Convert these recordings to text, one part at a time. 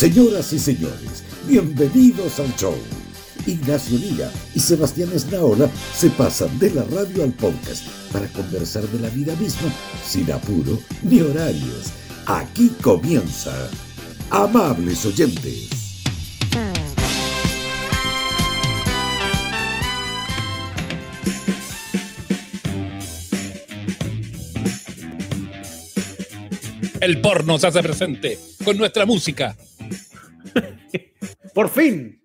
Señoras y señores, bienvenidos al show. Ignacio Liga y Sebastián Esnaola se pasan de la radio al podcast para conversar de la vida misma sin apuro ni horarios. Aquí comienza. Amables oyentes. El porno se hace presente con nuestra música. Por fin.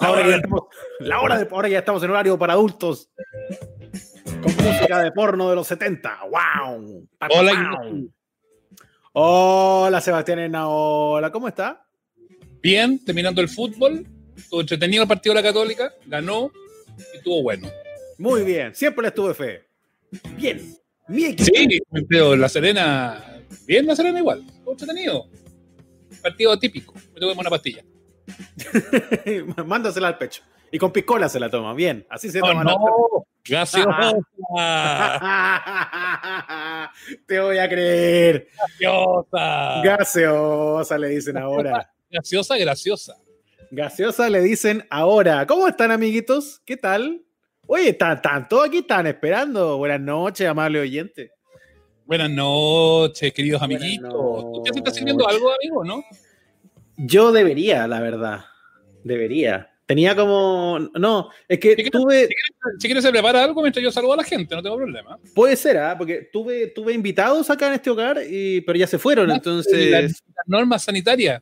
Ahora ya, estamos, la hora de, ahora ya estamos en horario para adultos. Con música de porno de los 70. ¡Wow! Hola, Hola, Sebastián Hola, ¿cómo está? Bien, terminando el fútbol. Estuvo entretenido el partido de la Católica. Ganó y estuvo bueno. Muy bien, siempre le estuve fe. Bien. Mi equipo. Sí, pero La Serena. Bien, La Serena igual. Estuvo entretenido. Partido típico. Me tomé una pastilla. Mándasela al pecho. Y con piscola se la toma. Bien, así se Oh, toma. no. Gaseosa. Te voy a creer. Gaseosa. Gaseosa le dicen ahora. Graciosa, graciosa. Gaseosa le dicen ahora. ¿Cómo están, amiguitos? ¿Qué tal? Oye, están todos aquí, están esperando. Buenas noches, amable oyente. Buenas noches, queridos Buenas amiguitos. ¿Usted se está sirviendo algo, amigo, no? Yo debería, la verdad. Debería. Tenía como. No, es que ¿Sí que- tuve. Si quieres se prepara algo mientras yo saludo a la gente, no tengo problema. Puede ser, ¿ah? Porque tuve, tuve invitados acá en este hogar, y, pero ya se fueron, entonces. Las normas sanitarias.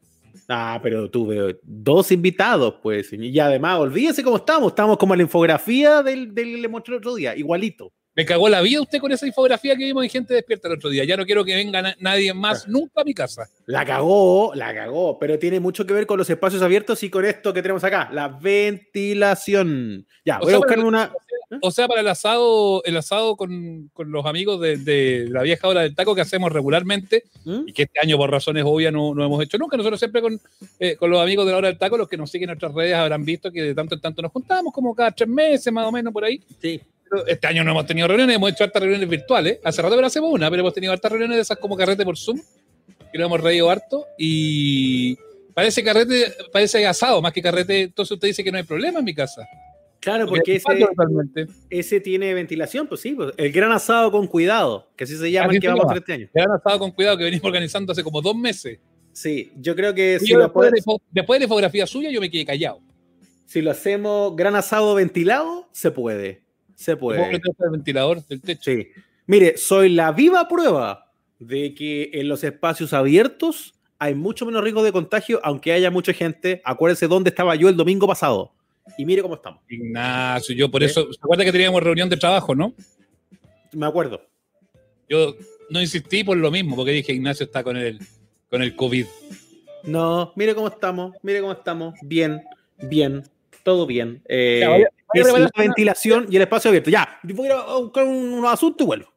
Ah, pero tuve dos invitados, pues. Y además, olvídese cómo estamos. Estamos como en la infografía del, del que le mostré el otro día, igualito. Me cagó la vida usted con esa infografía que vimos en Gente Despierta el otro día. Ya no quiero que venga na- nadie más Ah. nunca a mi casa. La cagó, la cagó, pero tiene mucho que ver con los espacios abiertos y con esto que tenemos acá, la ventilación. Ya, O voy sea, a buscar pero- una. O sea, para el asado, el asado con, con los amigos de, de la vieja hora del taco que hacemos regularmente ¿Mm? y que este año por razones obvias no, no hemos hecho nunca. Nosotros siempre con, eh, con los amigos de la hora del taco, los que nos siguen en nuestras redes habrán visto que de tanto en tanto nos juntamos, como cada tres meses más o menos por ahí. Sí. Este año no hemos tenido reuniones, hemos hecho hartas reuniones virtuales. Hace rato que no hacemos una, pero hemos tenido hartas reuniones de esas como carrete por Zoom, que nos hemos reído harto. Y parece carrete, parece asado más que carrete. Entonces usted dice que no hay problema en mi casa. Claro, porque ese, tiene ventilación, pues sí, pues, el gran asado con cuidado, que así se llama Así el que vamos a hacer este año. Que han estado con cuidado que venimos organizando hace como dos meses. Sí, yo creo que si yo lo, después, de, después de la infografía suya, yo me quedé callado. si lo hacemos gran asado ventilado, se puede. Se ¿Puedo puede. el ventilador del techo? Sí. Mire, soy la viva prueba de que en los espacios abiertos hay mucho menos riesgo de contagio, aunque haya mucha gente. Acuérdese dónde estaba yo el domingo pasado. Y mire cómo estamos. Ignacio, yo por ¿Eh? eso. ¿Se acuerda que teníamos reunión de trabajo, no? Me acuerdo. Yo no insistí por lo mismo, porque dije Ignacio está con el, con el COVID. No, mire cómo estamos. Mire cómo estamos. Bien, bien, todo bien. Eh, Ya, vaya- es preparar la ventilación y el espacio abierto. Ya, yo voy a buscar un, unos asuntos y vuelvo.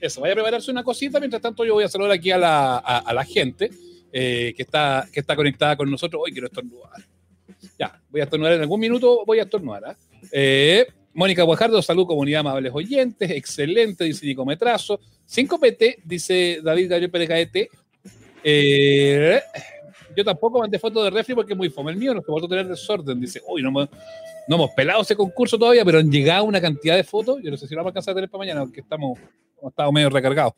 Eso, vaya a prepararse una cosita. Mientras tanto, yo voy a saludar aquí a la, a, a la gente eh, que, está, que está conectada con nosotros. Hoy quiero estornudar. Ya, voy a estornudar en algún minuto. Voy a estornudar. ¿ah? Eh, Mónica Guajardo, salud, comunidad amables oyentes. Excelente, dice Nico Metrazo. 5PT, dice David Gabriel Pérez. Eh, yo tampoco mandé fotos de refri porque es muy fome el mío. No puedo tener desorden. Dice, uy, no, hemos- pelado ese concurso todavía, pero han llegado una cantidad de fotos. Yo no sé si lo vamos a alcanzar a tener para mañana, porque estamos, hemos estado medio recargados.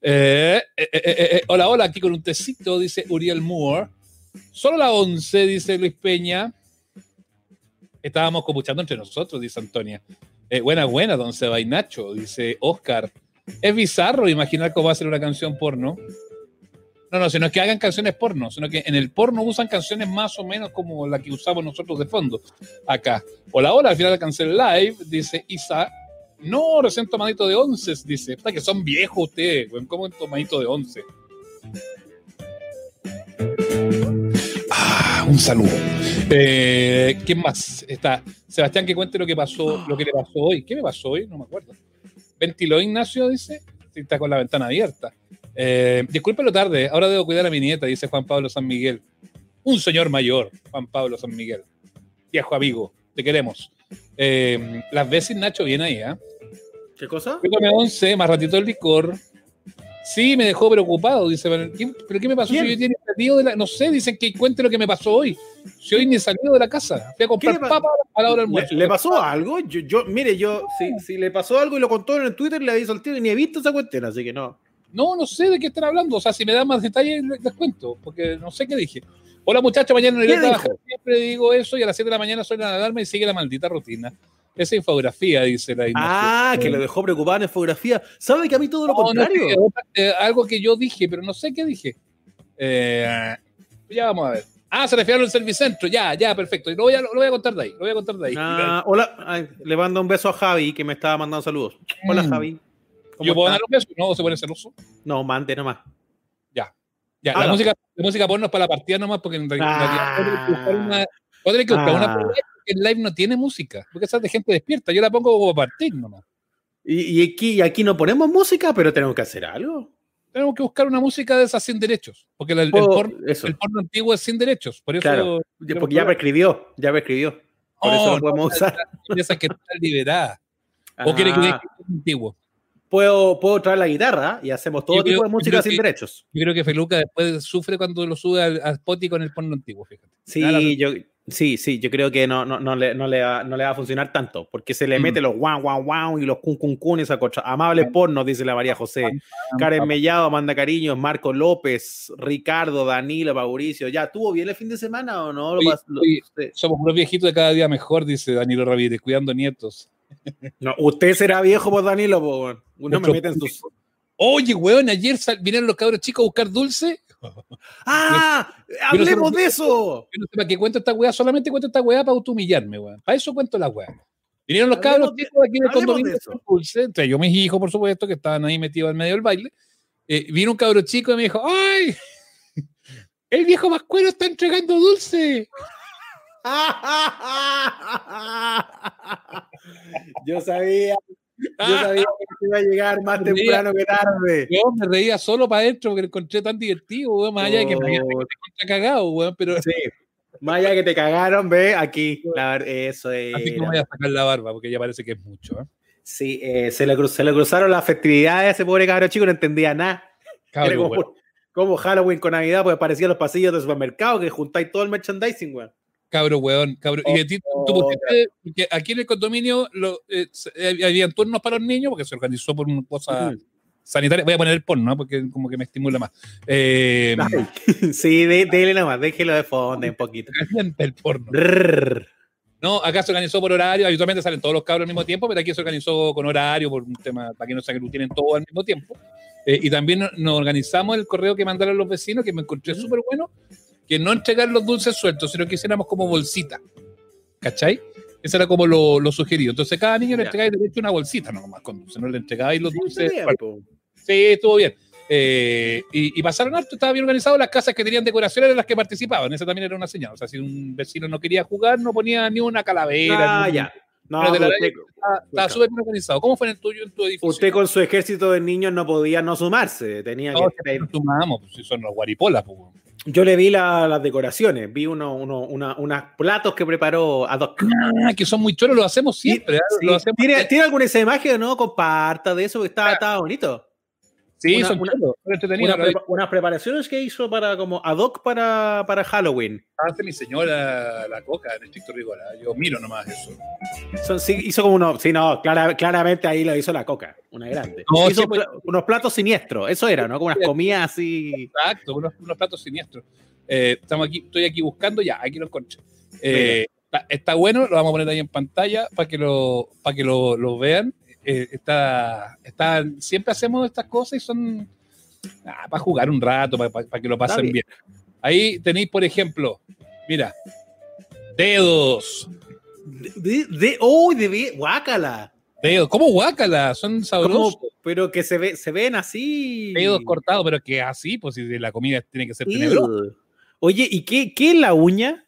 Eh, eh, eh, hola, hola, aquí con un tecito, dice Uriel Moore. Solo la 11, dice Luis Peña. Estábamos copuchando entre nosotros, dice Antonia. Buena, buena, don Seba y Nacho, dice Oscar. Es bizarro imaginar cómo va a ser una canción porno. No, no, sino que hagan canciones porno, sino que en el porno usan canciones más o menos como la que usamos nosotros de fondo acá. Hola, hola, al final alcancé el live, dice Isa. No, recién tomadito de once, dice. Puta que son viejos ustedes, weón. ¿Cómo tomadito de once? Ah, un saludo. Eh, ¿Quién más? Está Sebastián que cuente lo que pasó, lo que le pasó hoy. ¿Qué me pasó hoy? No me acuerdo. Ventiló Ignacio, dice. Está con la ventana abierta. Eh, disculpe lo tarde, ahora debo cuidar a mi nieta, dice Juan Pablo San Miguel. Un señor mayor, Juan Pablo San Miguel. Viejo amigo, te queremos. Eh, las veces Nacho viene ahí, ¿ah? ¿Qué cosa? Yo tomé 11, más ratito el licor. Sí, me dejó preocupado. Dice, ¿pero qué, me pasó ¿Quién? si yo tenía salido de la.? No sé, dicen que cuente lo que me pasó hoy. Si hoy ni he salido de la casa. Fui a comprar le pa- papas a la hora del ¿Le, almuerzo. le pasó algo? Yo, yo, mire, yo, si, si le pasó algo y lo contó en el Twitter, le aviso al tío y ni he visto esa cuestión, así que no. No, no sé de qué están hablando. O sea, si me dan más detalles, les, cuento, porque no sé qué dije. Hola, muchachos, mañana no iré ¿Qué a trabajar. Siempre digo eso y a las 7 de la mañana suena la alarma y sigue la maldita rutina. Esa infografía, dice la Ah, que lo dejó preocupado en infografía. ¿Sabe que a mí todo lo No, contrario? otra- eh, algo que yo dije, pero no sé qué dije. Eh, ya vamos a ver. Ah, se refiere al servicentro. Ya, ya, perfecto. Lo voy, a, lo voy a contar de ahí. Lo voy a contar de ahí. Ah, hola, ay, le mando un beso a Javi que me estaba mandando saludos. Hola Mm. Javi. ¿Cómo ¿Yo puedo está? dar un beso? No, ¿O se pone celoso. No, mande nomás. Ya, la Haga. música, la música porno es para la partida nomás, porque en realidad Ah. que buscar una, voy a tener que buscar una Ah. porque el live no tiene música, porque esa es de gente despierta. Yo la pongo como partir nomás. Y, y aquí, aquí no ponemos música, pero tenemos que hacer algo. Tenemos que buscar una música de esas sin derechos, porque el, el Puedo- porno, el porno antiguo es sin derechos. Por eso. Claro. Porque ya prescribió, ya prescribió. Por eso Oh, lo podemos no, usar. Esas que están liberadas. ¿O quiere que Ah, antiguo? Puedo, puedo traer la guitarra y hacemos todo Yo tipo creo- de música sin que- derechos. Yo creo que Feluca después sufre cuando lo sube al, a Spotify con el porno antiguo, fíjate. Sí, yo, sí, sí, yo creo que no, no, no, le, no, le va, no le va a funcionar tanto, porque se le Mm. mete los guau, guau, guau y los cun, cun, cun, esa cosa. Amables pornos, dice la María José. Karen Mellado, Amanda Cariños, Marco López, Ricardo, Danilo, Mauricio. ¿Ya tuvo bien el fin de semana o no? Lo Sí, lo- sí. Somos unos viejitos de cada día mejor, dice Danilo Ramírez, cuidando nietos. No, usted será viejo por Danilo, po. Uno me mete en sus. Oye, weón, ayer vinieron los cabros chicos a buscar dulce. ¡Ah! ¡Hablemos de eso! Para qué cuento esta weá, solamente cuento esta weá para automillarme, weón. Para eso cuento la weá. Vinieron los Hablemos cabros de- chicos aquí en el hablemos condominio de con dulce, entre yo mis hijos, por supuesto, que estaban ahí metidos en medio del baile. Eh, vino un cabro chico y me dijo, ¡ay! El viejo Pascuero está entregando dulce. Yo sabía, yo sabía que iba a llegar más temprano que tarde. Yo me reía solo para adentro porque lo encontré tan divertido, weón, más allá de que me Oh, cagado, weón, pero sí. Más allá que te cagaron, ve aquí. La eso es. así que me voy a sacar la barba porque ya parece que es mucho, ¿eh? Sí, eh, se, le cru- se le cruzaron las festividades a ese pobre cabro chico, no entendía nada. Cabrón, como, Halloween con Navidad, pues parecían los pasillos del supermercado que juntáis todo el merchandising, weón. Cabro, weón, cabro. Y a ti, tú, Oh, ¿por qué te- porque aquí en el condominio lo, eh, eh, habían turnos para los niños porque se organizó por una cosa sanitaria. Voy a poner el porno, ¿no? porque como que me estimula más. Eh, sí, de, dele nomás, déjelo de fondo un poquito. el porno. No, acá se organizó por horario. Habitualmente salen todos los cabros al mismo tiempo, pero aquí se organizó con horario por un tema para que no se aglutinen todos al mismo tiempo. Eh, y también no- nos organizamos el correo que mandaron los vecinos, que me encontré súper bueno, que no entregar los dulces sueltos, sino que hiciéramos como bolsita. ¿Cachai? Eso era como lo, lo sugerido. Entonces, cada niño le Ya. entregáis derecho una bolsita nomás con dulces, no le entregáis los dulces. Bien, Bueno, po. sí, estuvo bien. Eh, y, y pasaron harto, estaba bien organizado. Las casas que tenían decoraciones eran las que participaban. Esa también era una señal. O sea, si un vecino no quería jugar, no ponía ni una calavera. Ah, ni- ya. No, de la usted, Estaba, súper bien organizado. ¿Cómo fue en el tuyo, en tu edificio? usted con su ejército de niños no podía no sumarse. Tenía No, que. nos sumamos, pues si son los guaripolas, pues. Yo le vi la- las decoraciones, vi uno, uno, una, unos platos que preparó ad hoc. Ah, que son muy choros, lo hacemos siempre. ¿eh? Sí. Lo hacemos ¿Tiene, ¿Tiene alguna esa imagen o no? Comparta de eso, que estaba, estaba bonito. Sí, una- son una-. Una prepa- unas preparaciones que hizo para como ad hoc para, para Halloween. Hace mi señora la coca en estricto rigor. ¿eh? Yo miro nomás eso. Son- sí, hizo como uno, sí, no, clara- claramente ahí lo hizo la coca, una grande. No, hizo unos platos siniestros, eso era, ¿no? Como unas comidas así. Exacto, unos, unos platos siniestros. Eh, estamos aquí, estoy aquí buscando, ya, aquí lo encontré. Eh, está, está bueno, lo vamos a poner ahí en pantalla para que lo, para que lo, lo vean. Eh, está, está, siempre hacemos estas cosas y son ah, para jugar un rato, para, para- para que lo pasen bien. bien. Ahí tenéis, por ejemplo, mira, dedos, De, de, ¡Oh, de guácala! dedos, ¿cómo guácala? Son sabrosos. Pero que se, ve, se ven así. Dedos cortados, pero que así, pues si la comida tiene que ser tenebrosa. Oye, ¿y qué, qué es la uña?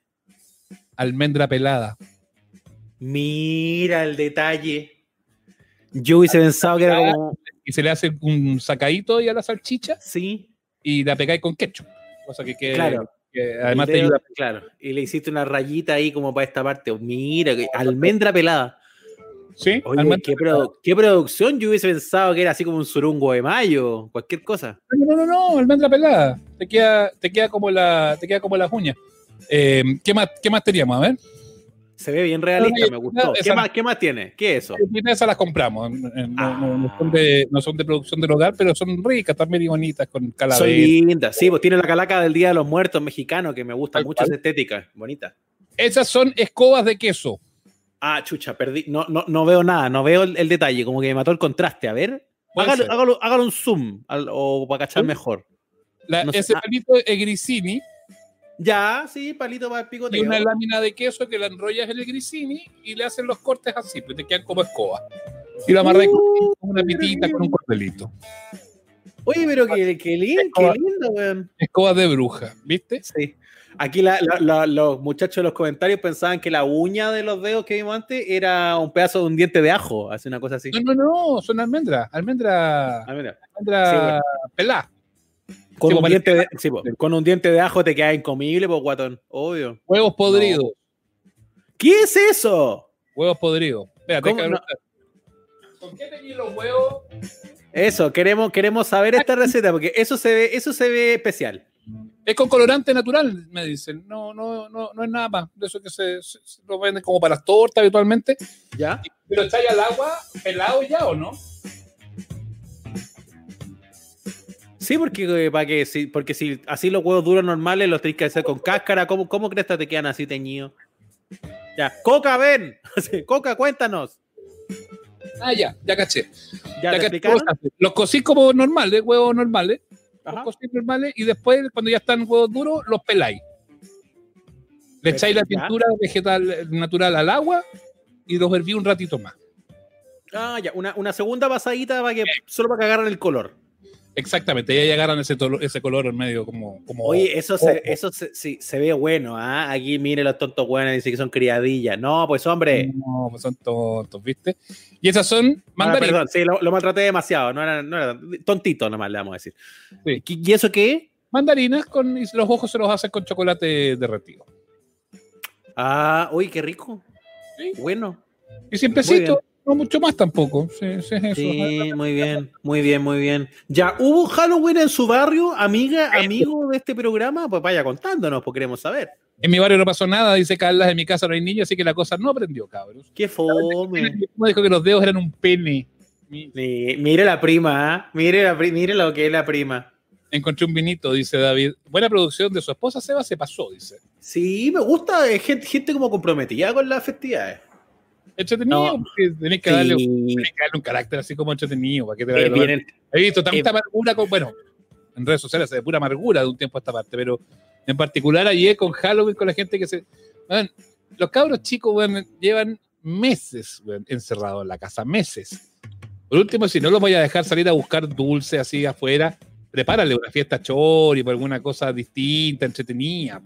Almendra pelada. Mira el detalle. Yo hubiese pensado que era como. y se le hace un sacadito y a la salchicha Sí, y la pegáis con ketchup. Cosa que, que- claro. que además te ayuda. Claro. Y le hiciste una rayita ahí como para esta parte. Mira, que- almendra pelada. ¿Sí? Oye, ¿qué, produ- qué producción? Yo hubiese pensado que era así como un surungo de mayo, cualquier cosa. No, no, no, no, almendra pelada. Te queda, te queda como la, te queda como las uñas. Eh, ¿qué, más, ¿Qué más teníamos? A ver. Se ve bien realista, me gustó. ¿Qué más, ¿Qué más tiene? ¿Qué es eso? Y Esas las compramos. Eh, No, son de, no son de producción del hogar, pero son ricas también y bonitas con Son calavera. lindas, sí, pues tiene la calaca del Día de los Muertos mexicano, que me gusta mucho esa estética, bonita. Esas son escobas de queso. Ah, chucha, perdí, no, no, no veo nada, no veo el, el detalle, como que me mató el contraste. A ver, hágalo, hágalo, hágalo un zoom al- o para cachar mejor. La- No sé. ese Ah. palito es grisini Ya, sí, palito para el y picoteo. una lámina de queso que la enrollas en el grisini y le hacen los cortes así, pues te quedan como escoba. Y lo amarras con Uh, con una pitita, con un cordelito. Oye, pero qué, qué, lin- qué Escoba. lindo, weón. Escobas de bruja, ¿viste? Sí. Aquí la- la- la- los muchachos de los comentarios pensaban que la uña de los dedos que vimos antes era un pedazo de un diente de ajo, hace una cosa así. No, no, no, son almendras. Almendra, almendra Sí, bueno. pelá. Con, Sí, un pues, diente de, sí, po, con un diente de ajo te queda incomible, pues guatón. Obvio. Huevos podridos. ¿Qué es eso? Huevos podridos. Espérate, ¿Cómo que- no? ¿Con qué teñís los huevos? Eso, queremos, queremos saber esta receta, porque eso se ve, eso se ve especial. Es con colorante natural, me dicen. No, no, no, no es nada más. De eso que se, se- se lo venden como para las tortas habitualmente. ¿Ya? ¿Pero echáis al agua pelado ya o no? Sí, porque eh, para que si, porque si así los huevos duros normales los tenés que hacer con cáscara, ¿cómo, cómo crees que te quedan así teñidos? Ya, Coca, ven. Coca, cuéntanos. Ah, ya, ya caché. ¿Ya, Ya caché. Los cocís como normales, huevos normales. Ajá. Los cocís normales y después, cuando ya están huevos duros, los peláis. Le echáis la pintura vegetal natural al agua y los herví un ratito más. Ah, ya, una, una segunda pasadita para que, solo para que agarren el color. Exactamente, y ahí agarran ese, tolo- ese color en medio como... como Oye, eso se, eso se, sí, se ve bueno, ¿ah? Aquí mire los tontos buenos, dice que son criadillas. No, pues hombre. No, pues son tontos, ¿viste? Y esas son Ah, mandarinas. perdón, sí, lo, lo maltraté demasiado. No era, no era tontito nomás, le vamos a decir. Sí. ¿Y y eso qué? mandarinas con y los ojos se los hacen con chocolate derretido. Ah, uy, qué rico. Sí. Bueno. Y simplecito, no mucho más tampoco. Sí, sí, es eso. Sí, muy bien, muy bien, muy bien. Ya, ¿hubo Halloween en su barrio, amiga, amigo de este programa? Pues vaya contándonos, porque queremos saber. En mi barrio no pasó nada, dice Carla, en mi casa no hay niños, así que la cosa no aprendió, cabros. Qué fome. Me dijo que los dedos eran un pene. Mi- Mire la prima, ¿ah? mire, la pri- mire lo que es la prima. Encontré un vinito, dice David. Buena producción de su esposa, Seba, se pasó, dice. Sí, me gusta, es gente, gente como comprometida con las festividades. Entretenido, No. porque tenés que, darle, Sí, tenés que darle un carácter así como entretenido. Para que te eh, vaya vienen- He visto tanta Eh, amargura, con, bueno, en redes sociales de pura amargura de un tiempo a esta parte, pero en particular ayer con Halloween, con la gente que se... weón, los cabros chicos weón, llevan meses encerrados en la casa, meses. Por último, si no los voy a dejar salir a buscar dulce así afuera, prepárale una fiesta chori por alguna cosa distinta, entretenida.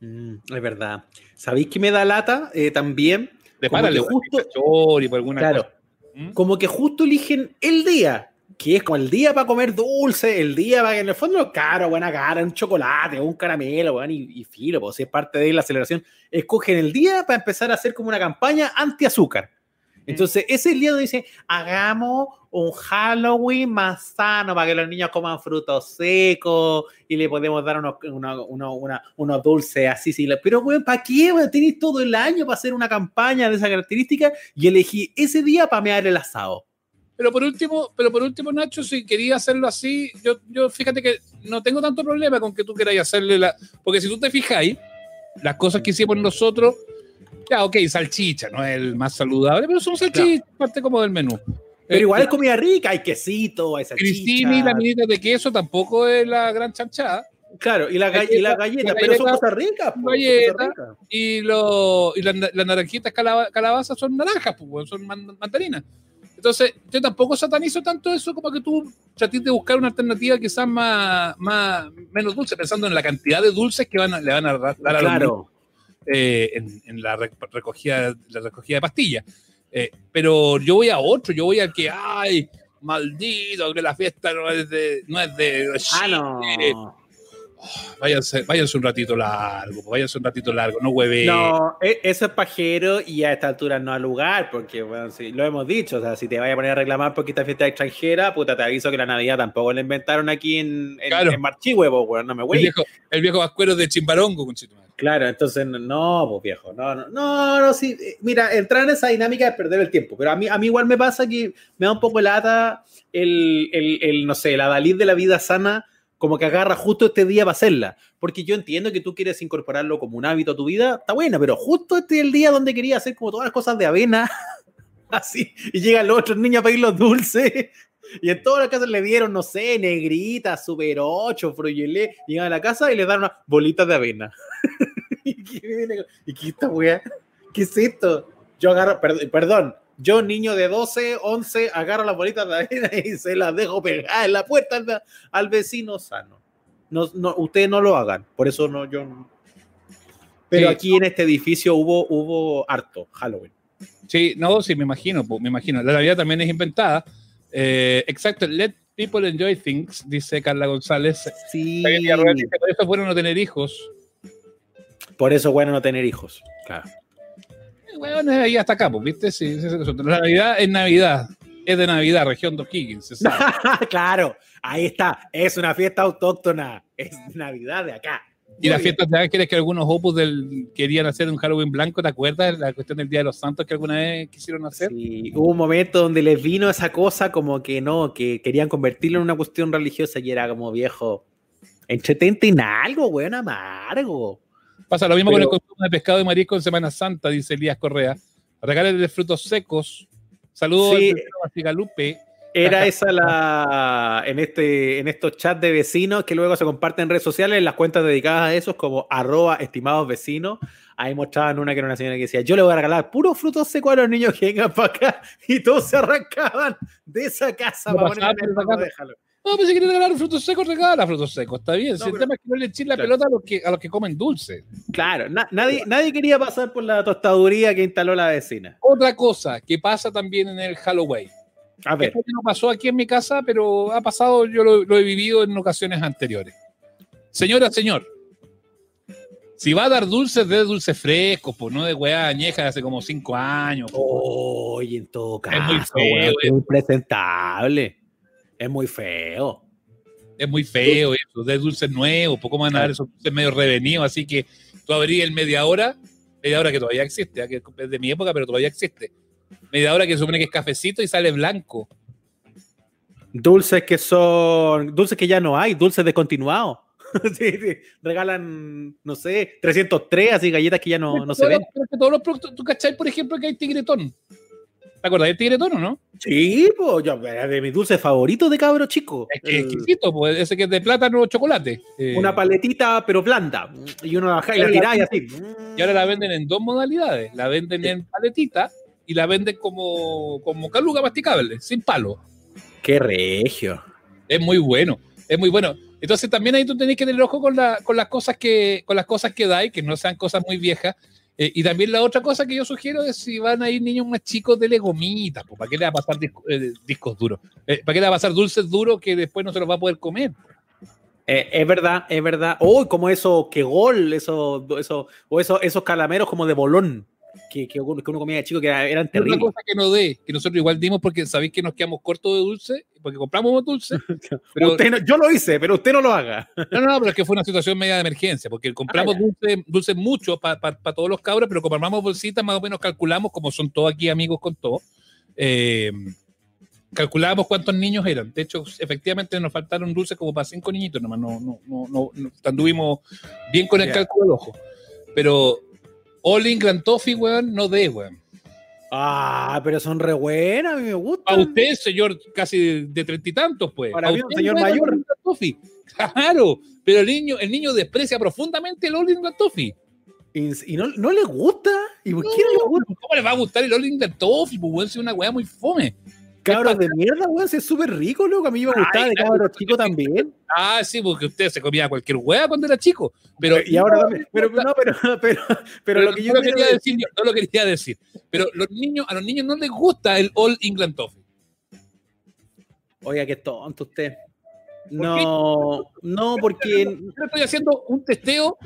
Mm, es verdad. ¿Sabéis que me da lata eh, también? Una justo- chori por alguna Claro, cosa. ¿Mm? como que justo eligen el día, que es como el día para comer dulce, el día para que en el fondo, caro, buena cara, un chocolate, un caramelo, weón, y, y filo, pues si es parte de la celebración, escogen el día para empezar a hacer como una campaña anti-azúcar. Entonces, ese día donde dice, hagamos un Halloween más sano para que los niños coman frutos secos y le podemos dar unos, uno- uno- una- unos dulces así. Sí. Pero, weón, ¿para qué? Weón? Tenéis todo el año para hacer una campaña de esa característica y elegí ese día para mear el asado. Pero por último, pero por último, Nacho, si quería hacerlo así, yo, yo fíjate que no tengo tanto problema con que tú queráis hacerle la. Porque si tú te fijáis, las cosas que hicimos nosotros, ya, ok, salchicha, no es el más saludable, pero son salchichas, parte como del menú. Pero Eh, igual es comida rica, hay quesito, hay salchicha. Cristina y la minita de queso tampoco es la gran chanchada. Claro, y la, ga- y la galleta, la pero son galleta, cosas ricas. po, son galleta. cosas ricas. Y, lo, y las naranjitas calaba- calabazas son naranjas, weón, son man- mandarinas. Entonces, yo tampoco satanizo tanto eso como que tú trates de buscar una alternativa quizás más, más menos dulce, pensando en la cantidad de dulces que van a- le van a dar a Claro. Eh, en, en la re- recogida, la recogida de pastillas. Eh, pero yo voy a otro, yo voy al que, ay, maldito, que la fiesta no es de... No es de Ah, no. Váyanse, váyanse un ratito largo, pues, váyanse un ratito largo, no hueve. No, e- eso es pajero y a esta altura no al lugar, porque bueno, sí, lo hemos dicho, o sea, si te vayas a poner a reclamar porque esta fiesta es extranjera, puta, te aviso que la Navidad tampoco la inventaron aquí en, en, Claro. en Marchihue, po, weón, no me el güey. viejo, el viejo vascuero de Chimbarongo, conchito madre. Claro, entonces no, pues viejo, no, no, no, no, sí, eh, mira, entrar en esa dinámica es perder el tiempo, pero a mí, a mí igual me pasa que me da un poco lata el, el, el, no sé, la Dalí de la vida sana, como que agarra justo este día para hacerla, porque yo entiendo que tú quieres incorporarlo como un hábito a tu vida, está buena, pero justo este es el día donde quería hacer como todas las cosas de avena, así, y llegan los otros niños a pedir los dulces. Y en todas las casas le dieron, no sé, negrita, super 8, fruyelé. Llegan a la casa y le dan unas bolitas de avena. ¿Y qué viene con- ¿Y qué esta weá? ¿Qué es esto? Yo agarro, perd- perdón, yo niño de 12, 11, agarro las bolitas de avena y se las dejo pegadas en la puerta al, al vecino sano. No, no, ustedes no lo hagan, por eso no, yo no. Pero Sí. aquí en este edificio hubo, hubo harto Halloween. Sí, no, sí, me imagino, me imagino. La Navidad también es inventada. Eh, exacto, let people enjoy things, dice Carla González. Sí. Eso es bueno no tener hijos. Por eso es bueno no tener hijos. Claro. Bueno, ahí hasta acá, pues, ¿viste? Sí, sí, sí, sí. La Navidad es Navidad. Es de Navidad, región de O'Higgins. se sabe. claro, ahí está. Es una fiesta autóctona. Es Navidad de acá. Y las fiestas de ángeles que algunos opus del, querían hacer un Halloween blanco, ¿te acuerdas? La cuestión del Día de los Santos que alguna vez quisieron hacer. Sí, hubo un momento donde les vino esa cosa como que no, que querían convertirlo en una cuestión religiosa y era como viejo. Entretente en algo, weón, amargo. Pasa lo mismo con el consumo de pescado y marisco en Semana Santa, dice Elías Correa. Regales de frutos secos. Saludos Sí. Basigalupe. Era esa la en este en estos chats de vecinos que luego se comparten en redes sociales en las cuentas dedicadas a esos como arroba estimados vecinos. Ahí mostraban una que era una señora que decía, yo le voy a regalar puros frutos secos a los niños que vengan para acá y todos se arrancaban de esa casa No para pasaba poner en No, pues si quieres regalar frutos secos, regala frutos secos, está bien. No, Si el pero- tema es que no le echen la Claro. pelota a los que, a los que comen dulce. Claro, na- nadie, nadie quería pasar por la tostaduría que instaló la vecina. Otra cosa que pasa también en el Halloween. A ver, Esto no pasó aquí en mi casa, pero ha pasado, yo lo, lo he vivido en ocasiones anteriores. Señora, señor, si va a dar dulces, de dulces frescos, pues no de weá añeja de hace como cinco años. pues. Oye, en todo caso, Es muy feo, eh. es muy presentable. Es muy feo. Es muy feo eso, de dulces nuevos, pues cómo van a dar esos dulces medio revenidos, así que tú abrías el media hora, media hora que todavía existe, ¿ah? que es de mi época, pero todavía existe. Media hora que se supone que es cafecito y sale blanco. Dulces que son. Dulces que ya no hay, dulces descontinuados. sí, sí. Regalan, no sé, 303, así galletas que ya no, no se ven. los- todos los productos, tú cachai, por ejemplo, que hay tigretón. ¿Te acuerdas del tigretón o no? Sí, pues yo, de mis dulces favoritos de cabro chico. Es que exquisito, pues, ese que es de plátano o chocolate. Eh, una paletita, pero blanda. Y uno la baja y la tiraba y así. y ahora la venden en dos modalidades. La venden en paletita y la venden como, como caluga masticable, sin palo. Qué regio. Es muy bueno, es muy bueno. Entonces también ahí tú tenés que tener ojo con, la- con las cosas que con las cosas que dais, que no sean cosas muy viejas. Eh, y también la otra cosa que yo sugiero es si van a ir niños más chicos, de gomitas, pues, ¿para qué le va a pasar eh, discos duros? Eh, ¿Para qué le va a pasar dulces duros que después no se los va a poder comer? Es verdad, es verdad. Oh, como eso, que gol, eso, eso, o eso, esos calameros como de bolón que, que uno, comía de chico que era- eran Una terribles. cosa que no dé, que nosotros igual dimos porque sabéis que nos quedamos cortos de dulce, porque compramos dulce, pero Usted no- yo lo hice, pero usted no lo haga. no, no, pero es que fue una situación media de emergencia, porque compramos Ah, dulce, dulce mucho para todos los cabros, pero como armamos bolsitas, más o menos calculamos, como son todos aquí amigos con todo, eh, calculábamos cuántos niños eran. De hecho, efectivamente nos faltaron dulces como para cinco niñitos, nomás no, no, no, no, no anduvimos bien con el cálculo del ojo. Pero All in Grand Toffee, weón, no de, weón. Ah, pero son re buenas, a mí me A gustan. usted, señor, casi de treinta y tantos, pues. Para A mí, un señor mayor. Toffee. Claro, pero el niño, el niño desprecia profundamente el All in Grand Toffee. Y, y no, no le gusta. ¿Y por qué no le gusta? ¿Cómo le va a gustar el All in Grand Toffee? Pues, weón, es una weá muy fome. Cabros de mierda, weón, si es súper rico, loco. A mí me gustaba Ay, de claro, cabros chico también. Ah, sí, porque usted se comía cualquier weá cuando era chico. Pero, y ahora también. Pero, no, pero, pero, pero, pero lo que yo no quería decir- decir, no lo quería decir. Pero los niños, a los niños no les gusta el All England Toffee. Oiga, qué tonto usted. No, no, porque. Yo estoy haciendo un testeo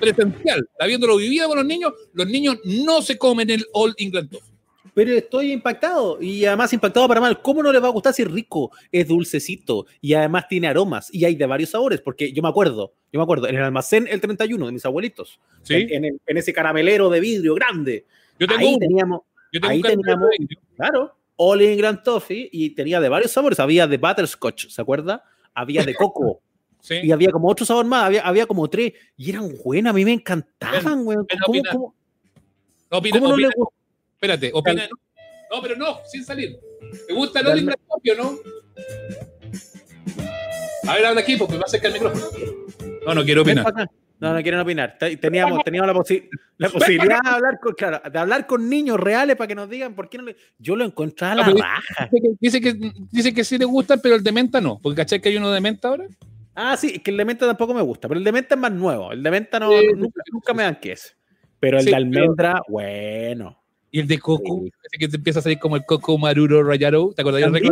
presencial, habiéndolo vivido con los niños. Los niños no se comen el All England Toffee. Pero estoy impactado y además impactado para mal. ¿Cómo no les va a gustar si es rico? Es dulcecito y además tiene aromas y hay de varios sabores. Porque yo me acuerdo, yo me acuerdo, en el almacén el 31 de mis abuelitos, Sí. en, en el- en ese caramelero de vidrio grande, Yo tengo ahí teníamos, Yo tengo ahí teníamos- claro, All England Toffee y tenía de varios sabores. Había de butterscotch, ¿se acuerda? Había de coco Sí. y había como otro sabor más, había, había como tres y eran buenas, a mí me encantaban, güey. ¿Cómo, cómo- No, opina- cómo no opina- le gusta? Espérate, opina. No, pero no, sin salir. ¿Te gusta el Dale. All England Toffee o no? A ver, habla aquí, porque me va a acercar el micrófono. No, no quiero opinar. No, no quieren opinar. Te- Teníamos, teníamos la, posi- la posibilidad de hablar, con, claro, de hablar con niños reales para que nos digan por qué no le. Yo lo encontraba a la No, raja. Dice que, dice que, dice que sí le gustan, pero el de menta no. Porque ¿cachai que hay uno de menta ahora? Ah, sí, es que el de menta tampoco me gusta, pero el de menta es más nuevo. El de menta no, Sí, nunca, nunca me dan que es. Pero el Sí, de pero- almendra, bueno. Y el de coco, Sí. que te empieza a salir como el coco maruro rayado. ¿Te acordás del que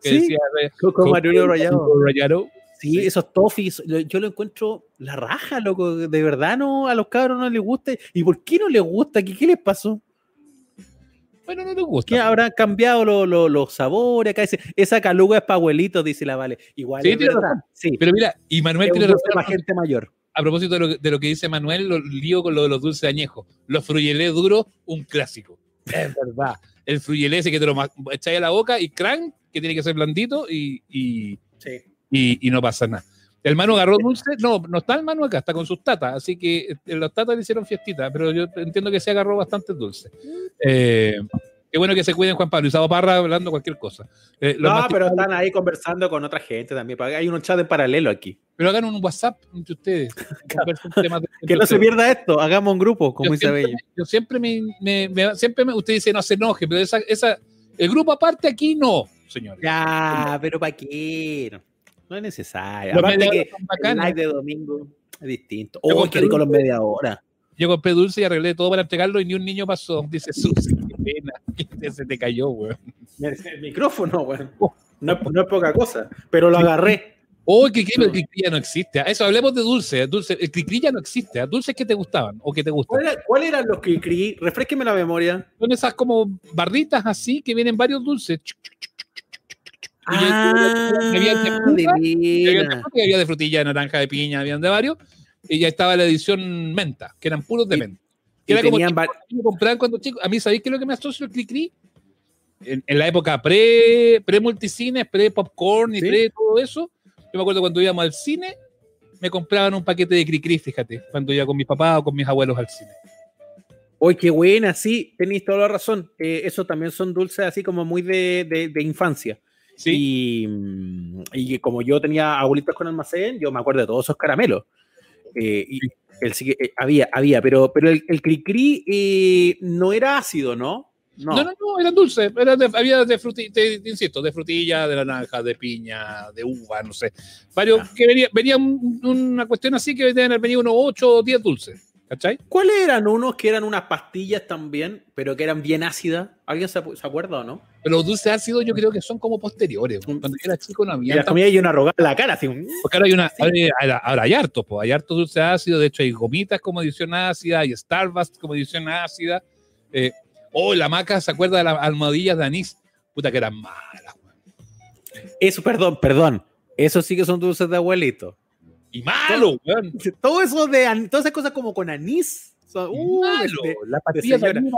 sí, decía eh, coco maduro rallado. maruro rallado? Sí, Sí. esos toffees, yo lo encuentro la raja, loco. De verdad no, a los cabros no les gusta. ¿Y por qué no les gusta? ¿Qué, qué les pasó? Bueno, no le gusta. ¿Qué habrán cambiado lo- lo- los sabores? Acá dice, esa caluga es para abuelitos, dice la Vale. Igual Sí, es verdad. razón. Sí, Pero mira, y Manuel tiene razón. gente mayor. A propósito de lo, de lo que dice Manuel, lo lío con lo de los dulces añejos. Los fruyelé duros, un clásico. Es verdad. El fruyelé ese que te lo echáis a la boca y crank, que tiene que ser blandito y, y, Sí. y, y no pasa nada. El Manu agarró dulce, no, no está el Manu acá, está con sus tatas, así que eh, los tatas le hicieron fiestita, pero yo entiendo que se agarró bastante dulce. Eh, qué bueno que se cuiden Juan Pablo y Sabo Parra hablando cualquier cosa. Eh, No, pero están ahí conversando con otra gente también. Hay un chat en paralelo aquí. pero hagan un WhatsApp entre ustedes. conversen temas de- Que no se pierda esto. Hagamos un grupo, como yo dice siempre, yo siempre me, me- me- siempre me, usted dice no se enoje, pero esa, esa, el grupo aparte aquí no, señor. Ya, pero ¿para qué? No, no es necesario. Los Aparte que el live de domingo es distinto. Oh, qué rico los media hora. Yo compré dulce y arreglé todo para entregarlo y ni un niño pasó. Dice Susi, pena, se te cayó, weón. El micrófono. No, es- no es poca cosa, pero lo agarré. Oh, el cri-cri, pero el cri-cri ya no existe. Eso, hablemos de dulce. dulce el cri-cri ya no existe. Dulces que te gustaban o que te gustan. ¿Cuál era- ¿Cuáles eran los creí? Refresqueme la memoria. Son esas como barritas así que vienen varios dulces. Y Ah, había de fruta, de Y había de veras. fruta, y había de frutilla, de naranja, de piña, habían de varios. Y ya estaba la edición menta, que eran puros de menta. Y era como tenían que compraban cuando chico. A mí, ¿sabéis qué es lo que me asocio el cri-cri? En, en la época pre, pre multicines, pre popcorn y ¿Sí? pre todo eso. Yo me acuerdo cuando íbamos al cine, me compraban un paquete de cri-cri, fíjate, cuando iba con mis papás o con mis abuelos al cine. Uy, qué buena, sí, tenéis toda la razón. Eh, eso también son dulces así como muy de, de- de infancia. Sí, Y, y como yo tenía abuelitos con almacén, yo me acuerdo de todos esos caramelos. Eh, y el, eh, había, había, pero, pero el, el cri-cri eh, no era ácido, ¿no? No. No, no, no, eran dulces. Era de- había de frutilla, te, te insisto, de frutilla, de naranja, de piña, de uva, no sé. Varios Ah. que venía, venía un- una cuestión así que deben haber venido unos 8 o 10 dulces. ¿Cachai? ¿Cuáles eran unos que eran unas pastillas también, pero que eran bien ácidas? ¿Alguien se, se acuerda o no? Pero los dulces ácidos yo creo que son como posteriores. Cuando yo era chico no Y había. las tanto- comía y una rogada en la cara, así. Porque ahora hay una. Sí. Ahora, hay- ahora hay hartos, pues. Hay hartos dulces ácidos. De hecho, hay gomitas como edición ácida, hay Starbucks como edición ácida. Eh, oh, la maca se acuerda de las almohadillas de anís. Puta que eran malas. Eso, perdón, perdón. Eso sí que son dulces de abuelito. Y malo, weón. Todo eso de todas esas cosas como con anís. son- uh, malo. de- Las pastillas de anís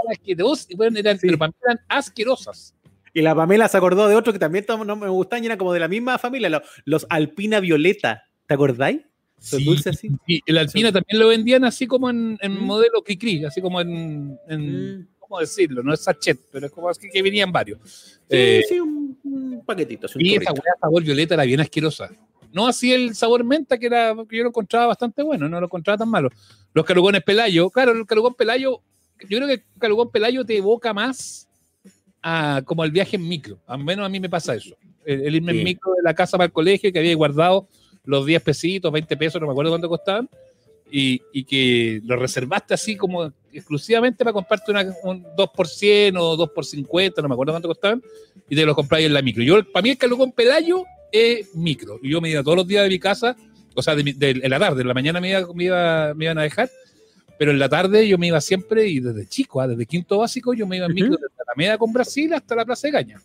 eran Sí. pero para mí eran asquerosas. y la Pamela se acordó de otro que también no me gustan y eran como de la misma familia, los, los Alpina Violeta. ¿Te acordáis? Son Sí. dulces así. Y el alpina también lo vendían así como en, en Mm. modelo Kikri, así como en, en- Mm. ¿cómo decirlo? No es sachet, pero es como así que venían varios. Sí, Eh, sí, un, un paquetito. así, un y esa weá sabor violeta era bien asquerosa. No así el sabor menta, que era que yo lo encontraba bastante bueno, no lo encontraba tan malo. Los calugones pelayo, claro, el calugón pelayo, yo creo que el calugón pelayo te evoca más a como el viaje en micro. Al menos a mí me pasa eso. El, el irme Sí. en micro de la casa para el colegio, que había guardado los 10 pesitos, 20 pesos, no me acuerdo cuánto costaban, y, y que lo reservaste así como exclusivamente para comprarte una, un 2 por 100 o 2 por 50, no me acuerdo cuánto costaban, y te lo compráis en la micro. Yo, para mí el calugón pelayo es micro. Y yo me iba todos los días de mi casa, o sea, de, de- en la tarde, en la mañana me, iba- me, iba- me iban a dejar, pero en la tarde yo me iba siempre, y desde chico, ah, desde quinto básico, yo me iba en micro desde la media con Brasil hasta la Plaza de Caña.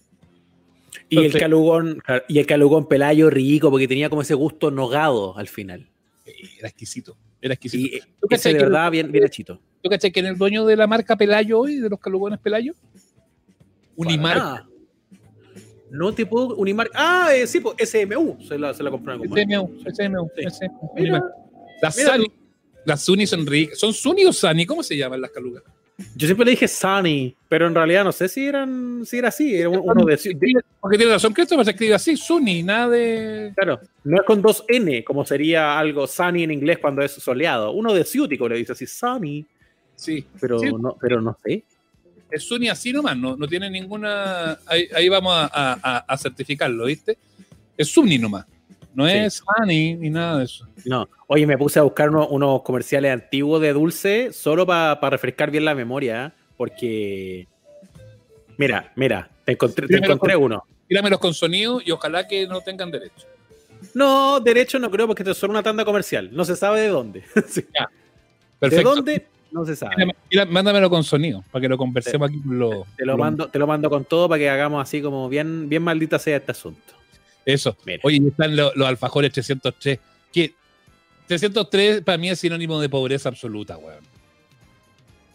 Y el calugón, y el calugón pelayo rico, porque tenía como ese gusto nogado al final. Eh, Era exquisito, era exquisito. Y ¿Tú ese de verdad bien, bien hechito. ¿Tú cachai que en el dueño de la marca Pelayo hoy, de los calugones Pelayo? Unimar. No te puedo. Unimar. Ah, eh, sí, pues SMU se la, se la compraron SMU, SMU, Sí. SMU, Mira. Las mira tú. las Suni son ricas. ¿Son Suni o Sani? ¿Cómo se llaman las calugas? Yo siempre le dije Sunny, pero en realidad no sé si eran si era así. Era un- uno de, de- Porque tiene razón que esto se escribe así, Suni, nada de. Claro, no es con dos N, como sería algo sunny en inglés cuando es soleado. Uno de ciútico le dice así, sunny, Sí, pero, Sí. no, pero no sé. Es Suni así nomás, no, no tiene ninguna. Ahí, ahí vamos a, a- a- a certificarlo, ¿viste? Es Suni nomás. No Sí. es Sani ni nada de eso. No. Oye, me puse a buscar uno- unos comerciales antiguos de dulce solo para refrescar bien la memoria, ¿eh? porque. Mira, mira, te encontré, te uno. Tíramelos con sonido y ojalá que no tengan derecho. No, derecho no creo porque esto es solo una tanda comercial. No se sabe de dónde. Sí. ¿De Perfecto. dónde? No se sabe. Mira, mándamelo con sonido para que lo conversemos aquí con los. Te lo, mando, te lo mando con todo para que hagamos así como bien, bien maldita sea este asunto. Eso. Mira. Oye, están los, los alfajores 303. Que 303 para mí es sinónimo de pobreza absoluta, weón.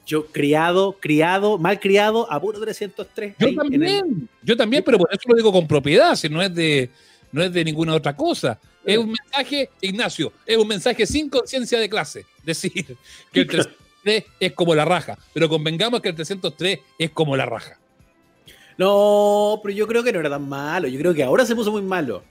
Yo criado, criado, mal criado, a puro 303. Yo ahí en el- también, yo también, pero por eso lo digo con propiedad, si no es de, no es de ninguna otra cosa. Es un mensaje, Ignacio, es un mensaje sin conciencia de clase. Decir que el 303 es como la raja, pero convengamos que el 303 es como la raja. No, pero yo creo que no era tan malo. Yo creo que ahora se puso muy malo.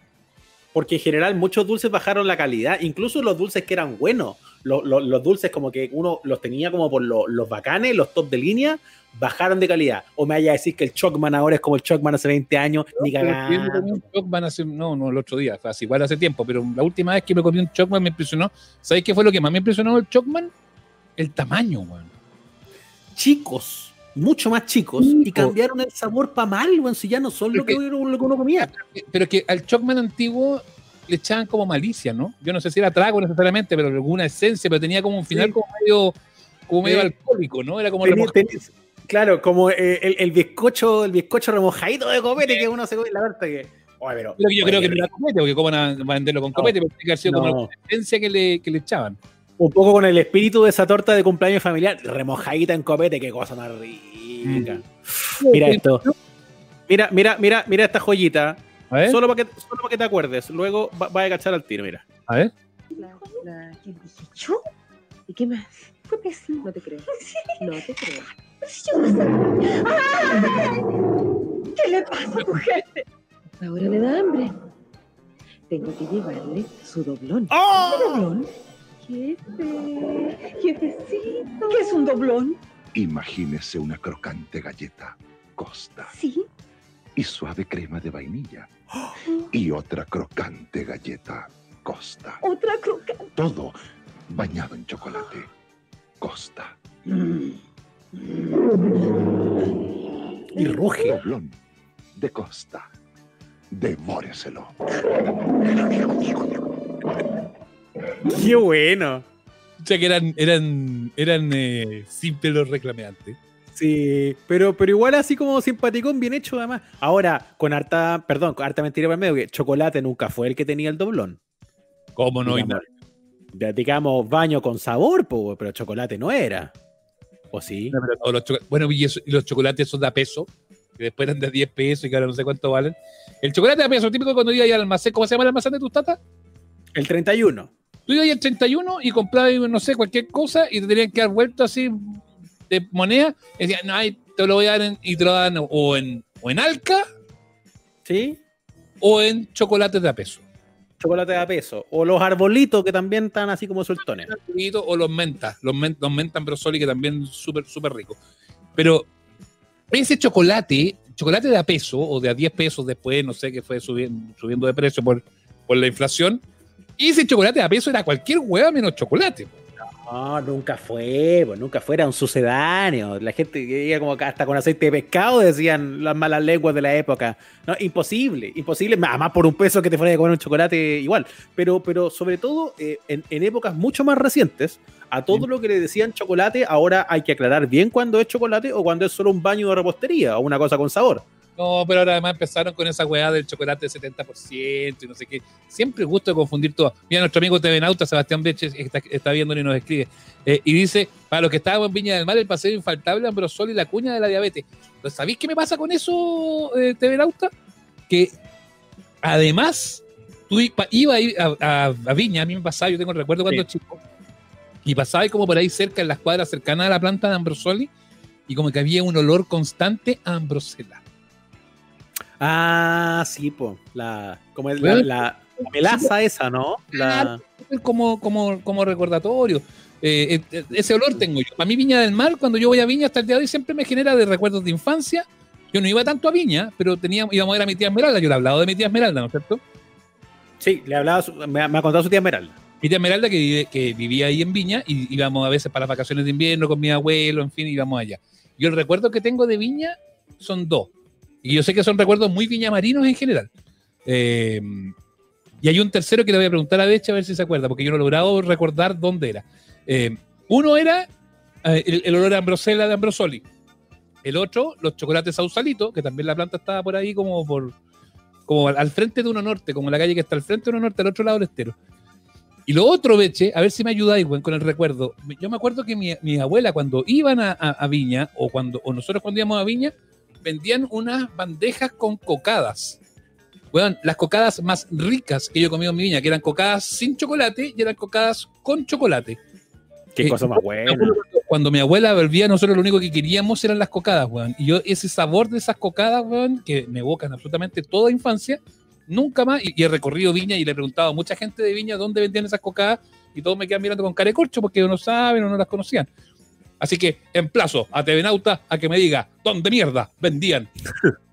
Porque en general muchos dulces bajaron la calidad. Incluso los dulces que eran buenos. Los, los- los dulces como que uno los tenía como por lo- los bacanes, los top de línea, bajaron de calidad. O me vaya a decir que el Chocman ahora es como el Chocman hace 20 años. ni cagando. un Chocman hace- no, no, el otro día, fue así, igual hace tiempo, pero la última vez que me comí un Chocman me impresionó. ¿Sabes qué fue lo que más me impresionó del Chocman? El tamaño, weón. Chicos, mucho más chicos. Chico. Y cambiaron el sabor para mal, weón. Si ya no son lo que, Porque- lo que uno comía. Pero que al Chocman antiguo le echaban como malicia, ¿no? Yo no sé si era trago necesariamente, pero alguna esencia, pero tenía como un final Sí. como medio, como medio Sí. alcohólico, ¿no? Era como Tenía- claro, como eh, el, el bizcocho, el bizcocho remojadito de copete que uno se come. La verdad que. Oye, pero, yo oye, creo que no era copete, porque cómo van a venderlo con copete, pero tiene que haber sido como No. la esencia que le, que le echaban. Un poco con el espíritu de esa torta de cumpleaños familiar, remojadita en copete, qué cosa más rica. Mm. Mira esto. Mira, mira, mira, mira esta joyita. A ver, Solo para que, solo para que te acuerdes. Luego va, va a cachar al tiro, mira. a ver. La, la, ¿qué dije yo? ¿Y qué más? Fue pésimo. No te creo. No te creo. ¿Qué le pasa, mujer? Ahora le da hambre. Tengo que llevarle su doblón. ¡Oh! ¿Su doblón? Jefe, jefecito. ¿Qué es un doblón? Imagínese una crocante galleta Costa Sí. y suave crema de vainilla. Y otra crocante galleta Costa. Otra croca. Todo bañado en chocolate. Costa. Y ruge. Doblón de Costa. Devóreselo. ¡Qué bueno! O sea que eran, eran, eran eh, simples los reclameantes. Sí, pero, pero igual así como simpaticón, bien hecho además. Ahora, con harta, perdón, con harta mentira para el medio, que chocolate nunca fue el que tenía el doblón. ¿Cómo no? digamos, ya digamos, baño con sabor, po, pero chocolate no era. ¿O sí? No, los bueno, y, eso- y los chocolates esos de a peso, que después eran de 10 pesos y que ahora no sé cuánto valen. El chocolate de a peso, típico cuando ibas al almacén, ¿cómo se llama el almacén de tus tatas? El 31. Tú ibas al 31 y comprabas, no sé, cualquier cosa y te tenían que dar vuelto así de moneda. Y decían, no, ahí te lo voy a dar en, y te lo dan o en, o en alca ¿Sí? o en chocolates de a peso. Chocolate de a peso. O los arbolitos que también están así como sueltones. O los mentas, los, men- los mentas brosoli que también súper, súper ricos. Pero ese chocolate, chocolate de a peso o de a 10 pesos después, no sé, que fue subiendo, subiendo de precio por, por la inflación, ese chocolate a peso era cualquier hueá menos chocolate. No, nunca fue, pues nunca fue, era un sucedáneo. La gente que iba como hasta con aceite de pescado, decían las malas lenguas de la época. No, imposible, imposible, además por un peso que te fuera a comer un chocolate igual. Pero, pero sobre todo eh, en, en épocas mucho más recientes, a todo lo que le decían chocolate, ahora hay que aclarar bien cuándo es chocolate o cuando es solo un baño de repostería o una cosa con sabor. No, pero ahora además empezaron con esa weá del chocolate de 70% y no sé qué. Siempre gusto de confundir todo. Mira, nuestro amigo TV Nauta, Sebastián Beches, está, está viendo y nos escribe. eh, y dice, para los que estábamos en Viña del Mar, el paseo infaltable Ambrosol y la cuña de la diabetes. ¿Pero ¿Sabéis qué me pasa con eso, eh, TV Nauta? Que además, tú iba a, ir a, a- a Viña, a mí me pasaba, yo tengo el recuerdo cuando chico, y pasaba como por ahí cerca, en las cuadras cercanas a la planta de Ambrosoli, y como que había un olor constante a Ambrosela. Ah, sí, po. La, como el- la, Bueno, la- la melaza esa, ¿no? La, como, como, como recordatorio. Eh, eh, ese olor tengo yo. Para mí, Viña del Mar, cuando yo voy a Viña hasta el día de hoy, siempre me genera de recuerdos de infancia. Yo no iba tanto a Viña, pero teníamos, íbamos a ver a mi tía Esmeralda. Yo le he hablado de mi tía Esmeralda, ¿no es cierto? sí, le hablaba, su- me, ha- me ha contado su tía Esmeralda. Mi tía Esmeralda que, vive- que vivía ahí en Viña y íbamos a veces para las vacaciones de invierno con mi abuelo, en fin, íbamos allá. Yo el recuerdo que tengo de Viña son dos. Y yo sé que son recuerdos muy viñamarinos en general. Eh, y hay un tercero que le voy a preguntar a Becha a ver si se acuerda, porque yo no he logrado recordar dónde era. Eh, uno era eh, el, olor a Ambrosela de Ambrosoli. El otro, los chocolates Sausalito, que también la planta estaba por ahí como por como al, frente de uno norte, como la calle que está al frente de uno norte, al otro lado del estero. Y lo otro, Beche, a ver si me ayudáis, güey, con el recuerdo. Yo me acuerdo que mi, mi abuela, cuando iban a, a- a Viña, o cuando o nosotros cuando íbamos a Viña, vendían unas bandejas con cocadas. Weón, las cocadas más ricas que yo he comido en mi viña, que eran cocadas sin chocolate y eran cocadas con chocolate. Qué Eh, cosa más buena. Cuando mi abuela volvía, nosotros lo único que queríamos eran las cocadas, weón. Y yo, ese sabor de esas cocadas, weón, que me evocan absolutamente toda infancia, nunca más. Y, y he recorrido Viña y le he preguntado a mucha gente de Viña dónde vendían esas cocadas y todos me quedan mirando con cara de corcho porque no saben o no las conocían. Así que emplazo a TV Nauta a que me diga dónde mierda vendían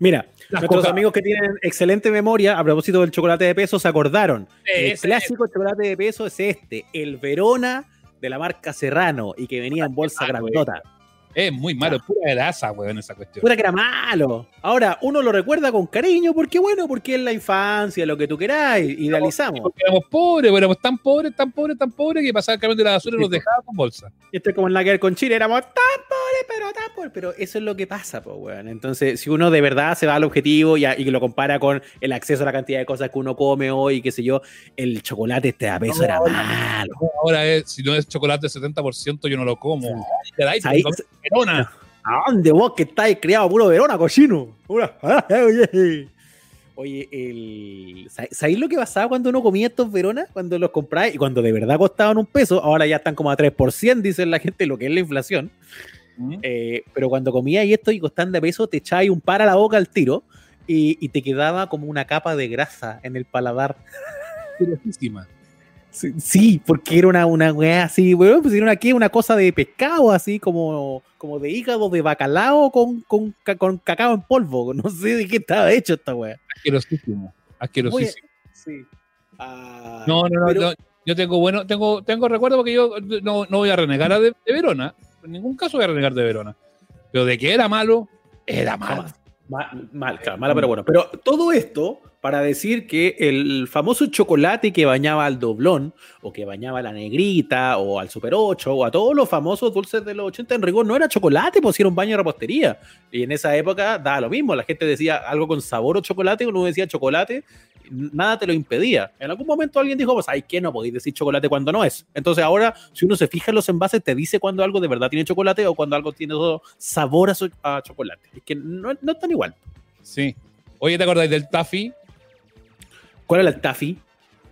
Mira, las nuestros amigos que tienen excelente memoria, a propósito del chocolate de peso, se acordaron. el clásico chocolate de peso es este, el Verona de la marca Serrano y que venía en bolsa Ah, güey. Es muy malo, es pura grasa, weón, esa cuestión. Pura que era malo. Ahora, uno lo recuerda con cariño, porque bueno, porque es la infancia, lo que tú queráis, idealizamos. Porque éramos pobres, éramos tan pobres, tan pobres, tan pobres que pasaba el camión de la basura y nos dejaba con bolsa. Esto es como en la que con Chile, éramos tan pobres, pero tan pobres. Pero eso es lo que pasa, pues, weón. Entonces, si uno de verdad se va al objetivo y, a- y lo compara con el acceso a la cantidad de cosas que uno come hoy, qué sé yo, el chocolate este a peso era malo. Ahora, es, si no es chocolate 70%, yo no lo como. Caray, Verona. ¿A dónde vos que estáis criado puro Verona, cochino? Pura- Oye, el... ¿sab- ¿sabéis lo que pasaba cuando uno comía estos Verona? Cuando los compráis y cuando de verdad costaban un peso, ahora ya están como a 3%, dicen la gente, lo que es la inflación. Eh, pero cuando comías y esto y costaban de peso, te echabas un par a la boca al tiro y, y te quedaba como una capa de grasa en el paladar. Sí, sí, porque era una, una weá así, weón, pues era una, ¿qué? una cosa de pescado, así como, como de hígado de bacalao con, con, con cacao en polvo. No sé de qué estaba hecho esta weá. Asquerosísimo. Asquerosísimo. Sí. Ah, No, no, no, pero- no, Yo tengo bueno, tengo, tengo recuerdo porque yo no, no voy a renegar a de, de Verona. En ningún caso voy a renegar de Verona. Pero de que era malo, era malo. Jamás. Ma- mal, claro, mala, pero bueno. Pero todo esto para decir que el famoso chocolate que bañaba al doblón, o que bañaba a la negrita, o al Super 8, o a todos los famosos dulces de los 80, en rigor no era chocolate, pues era un baño de repostería. Y en esa época daba lo mismo, la gente decía algo con sabor o chocolate, uno decía chocolate, nada te lo impedía. En algún momento alguien dijo, pues, ay, que no podéis decir chocolate cuando no es. Entonces ahora, si uno se fija en los envases, te dice cuando algo de verdad tiene chocolate o cuando algo tiene sabor a chocolate. Es que no, no es tan igual. Sí. Oye, ¿te acordáis del Taffy? ¿Cuál era el taffy?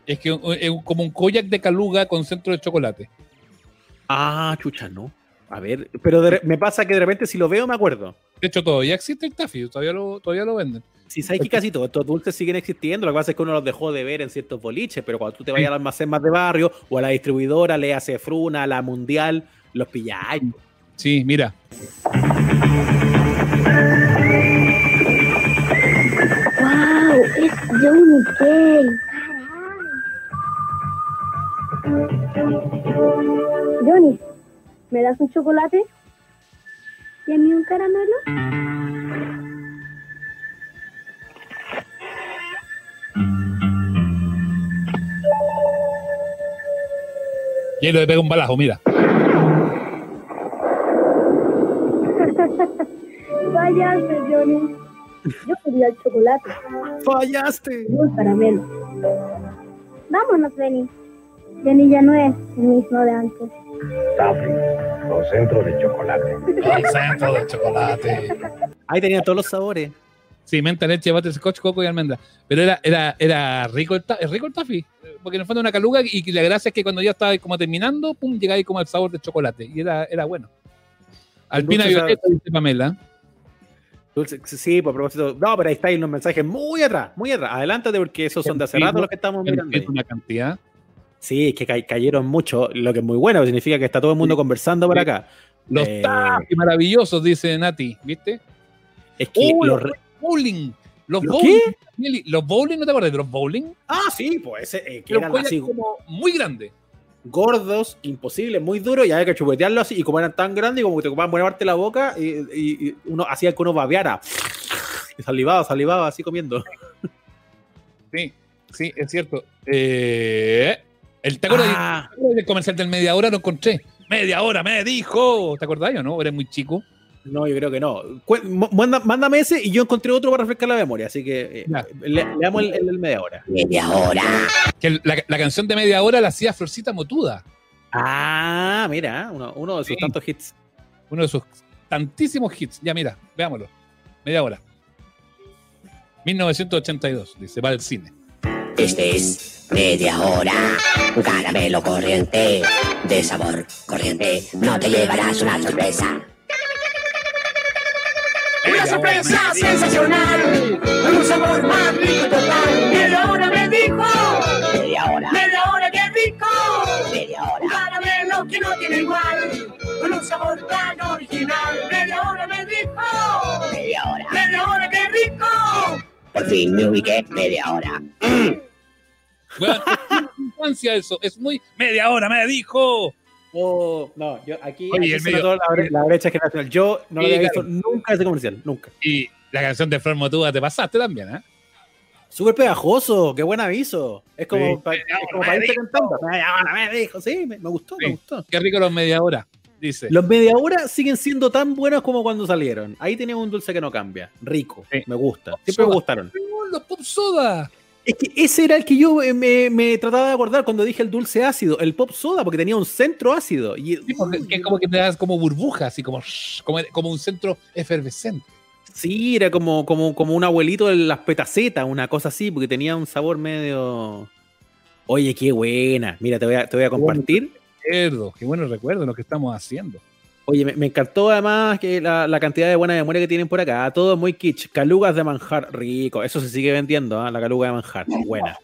Es que es como un koyak de caluga con centro de chocolate. Ah, chucha, no. A ver, pero de me pasa que de repente si lo veo me acuerdo. De hecho, todavía existe el Taffy, todavía lo, todavía lo venden. Si sabes que casi todos estos dulces siguen existiendo, lo que pasa es que uno los dejó de ver en ciertos boliches, pero cuando tú te vayas al almacén más de barrio o a la distribuidora, le hace Fruna, a la Mundial, los pilláis. Sí, mira. Johnny, ¿me das un chocolate? ¿Y a mí un caramelo? Y ahí le pega un balazo, mira. Fallaste, Johnny. Yo quería el chocolate. Fallaste. y un caramelo. Vámonos, Benny. Benny ya no es el mismo de antes. Los centros de chocolate. El centro de chocolate. Ahí tenía todos los sabores. Sí, menta, leche, butterscotch, coco y almendra. Pero era, era, era rico el, es rico el taffy. Porque en el fondo una caluga y la gracia es que cuando ya estaba como terminando, pum, llegaba ahí como el sabor de chocolate. Y era, era bueno. Alpina dulce Violeta, dice Pamela. Dulce, sí, por propósito. No, pero ahí está ahí unos mensajes muy atrás, muy atrás. Adelántate porque esos son de hace rato los que estamos mirando. ahí. una cantidad. Sí, es que ca- cayeron mucho, lo que es muy bueno, significa que está todo el mundo conversando por acá. Los Eh, maravillosos, dice Nati. ¿Viste? Es que Oh, los bowling. Los ¿Los bowling. Mili, Los bowling, ¿no te acuerdas de los bowling? Ah, sí, pues ese, eh, que Los eran así como muy grandes. gordos, imposibles, muy duros, y había que chupetearlo así, y como eran tan grandes, y como que te ocupaban buena parte de la boca, y, y- y uno hacía que uno babeara. Y salivaba, salivaba así comiendo. Sí, sí, es cierto. Eh, el, ¿Te acuerdas Ah, del comercial del media hora? Lo encontré. Media hora, me dijo. ¿Te acordás o no? Eres muy chico. no, yo creo que no. Manda- mándame ese y yo encontré otro para refrescar la memoria, así que eh, le, leamos el, el- el media hora. Que el- la, la canción de media hora la hacía Florcita Motuda. Ah, mira, uno, uno de sus Sí. tantos hits. Uno de sus tantísimos hits. Ya, mira, veámoslo. Media hora. 1982, dice, va al cine. Este es media hora. Un caramelo corriente, de sabor corriente. No te llevarás una sorpresa. Una sorpresa sensacional, con un sabor más rico total. Media hora me dijo. Media hora. Media hora, qué rico. Media hora. Un caramelo que no tiene igual, con un sabor tan original. Media hora me dijo. Media hora. Media hora, qué rico. Por fin me ubiqué media hora. Bueno, es eso. Es muy. Media hora, me dijo. Oh, no, yo aquí, Oye, aquí medio- la, bre- la brecha generacional. Yo no lo había claro. visto nunca ese comercial, nunca. Y la canción de Flor Motuda te pasaste también, ¿eh? Súper pegajoso, qué buen aviso. Es como, Sí. pa- es como Me para irte cantando. Media hora, me dijo, sí, me, me gustó, Sí. me gustó. Qué rico los media hora, dice. Los media hora siguen siendo tan buenos como cuando salieron. Ahí tenemos un dulce que no cambia. Rico, Sí. me gusta. Siempre me Soda. gustaron. Oh, los pop soda. Es que ese era el que yo eh, me, me trataba de acordar cuando dije el dulce ácido, el pop soda, porque tenía un centro ácido. Y, Sí, porque- que es como que te das como burbujas, así como, como, como un centro efervescente. Sí, era como, como, como un abuelito de las petacetas, una cosa así, porque tenía un sabor medio. Oye, qué buena. Mira, te voy a, te voy a compartir. Recuerdo, qué buenos recuerdos lo que estamos haciendo. Oye, me, me encantó además que la, la cantidad de buena memoria que tienen por acá. Todo muy kitsch. Calugas de manjar, rico. Eso se sigue vendiendo, ¿ah? la caluga de manjar. Buena.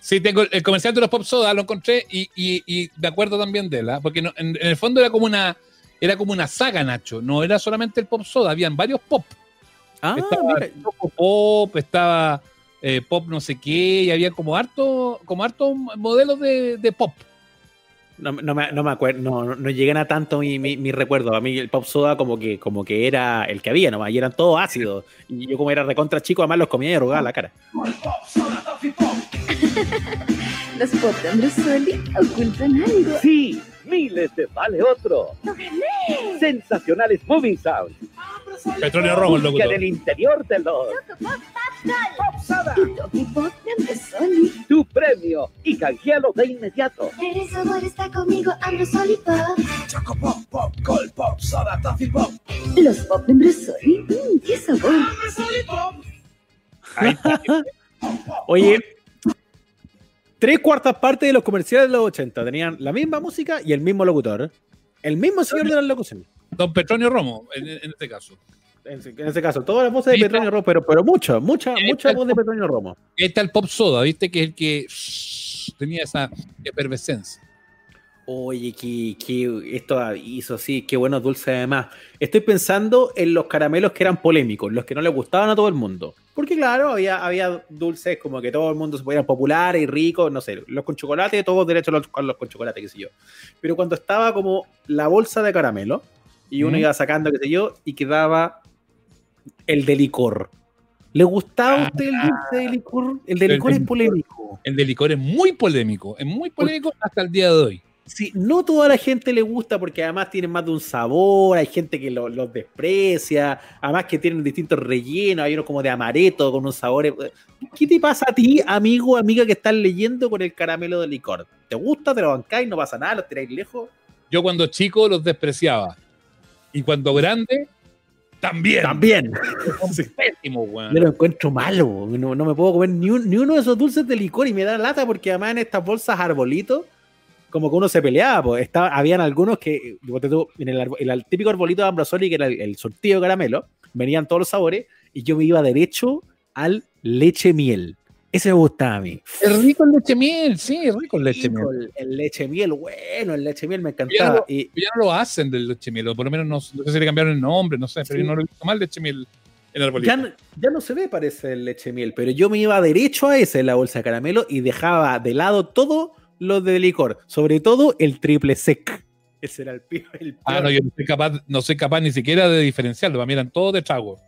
Sí, tengo el- comercial de los pop soda, lo encontré y, y, y de acuerdo también de él, ¿ah? porque no- en, en el fondo era como una era como una saga, Nacho. No era solamente el pop soda, habían varios pop. Ah, estaba mira. Pop, estaba eh, pop no sé qué, y había como harto, como harto modelos de, de pop. No, no me, no me acuerdo, no, no, llegan a tanto mi, mi, mi recuerdo. A mí el pop soda como que, como que era el que había nomás, y eran todos ácidos. Y yo como era recontra chico, además los comía y arrugaba la cara. Los pop de Ambrosoli ocultan algo. Sí, miles de vale otro. ¡Lo gané! Sensacionales Moving Sound. Petróleo rojo, el Que en locutor. el interior de los Pop Pop de Ambrosoli. Tu premio y canjealo de inmediato. El sabor está conmigo, Ambrosoli Pop. Choco Pop, Pop, Gold Pop, Soda, Toffee Pop. Los pop de Ambrosoli. Mm, ¡Qué sabor! Ahí está. Oye, tres cuartas partes de los comerciales de los 80 tenían la misma música y el mismo locutor. El mismo señor de la locución. Don Petronio Romo, en, en este caso. En, en ese caso, todas las voces de Petronio Romo, pero, pero mucho, mucha, mucha está voz de Petronio Romo. Está el pop soda, ¿viste? Que es el que shh, tenía esa efervescencia. Oye, que, que esto hizo sí, qué buenos dulces además. Estoy pensando en los caramelos que eran polémicos, los que no le gustaban a todo el mundo. Porque claro, había, había dulces como que todo el mundo se podía popular y rico, no sé, los con chocolate, todos derechos los, los con chocolate, qué sé yo. Pero cuando estaba como la bolsa de caramelo, y uno Mm. iba sacando, qué sé yo, y quedaba el de licor. ¿Le gustaba a usted el dulce de licor? El de licor es polémico. El de licor es muy polémico, es muy polémico hasta el día de hoy. Sí, no toda la gente le gusta porque además tienen más de un sabor, hay gente que lo- los desprecia, además que tienen distintos rellenos, hay uno como de amareto con un sabor. ¿Qué te pasa a ti, amigo, amiga que estás leyendo con el caramelo de licor? ¿Te gusta? ¿Te lo bancáis? ¿No pasa nada? ¿Lo tiráis lejos? Yo cuando chico los despreciaba. Y cuando grande, también. También. Son pésimos, weón. Yo lo encuentro malo, no, no me puedo comer ni, un- ni uno de esos dulces de licor y me da lata porque además en estas bolsas arbolitos, como que uno se peleaba, pues estaba, habían algunos que, en el, el típico arbolito de Ambrosoli, que era el, el sortillo de caramelo, venían todos los sabores y yo me iba derecho al leche miel. Ese me gustaba a mí. Es rico el leche miel, sí, es rico el leche miel. El, el leche miel, bueno, el leche miel me Ya encantaba. lo, Y, ya no lo hacen del leche miel, o por lo menos no, no sé si le cambiaron el nombre, no sé, pero Sí. yo no lo he visto mal leche miel en el arbolito. Ya no, ya no se ve, parece, el leche miel, pero yo me iba derecho a ese, la bolsa de caramelo, y dejaba de lado todo lo de licor, sobre todo el triple sec. Ese era el peor. el Ah, no, yo no soy capaz, no soy capaz ni siquiera de diferenciarlo, para mí eran todos de trago.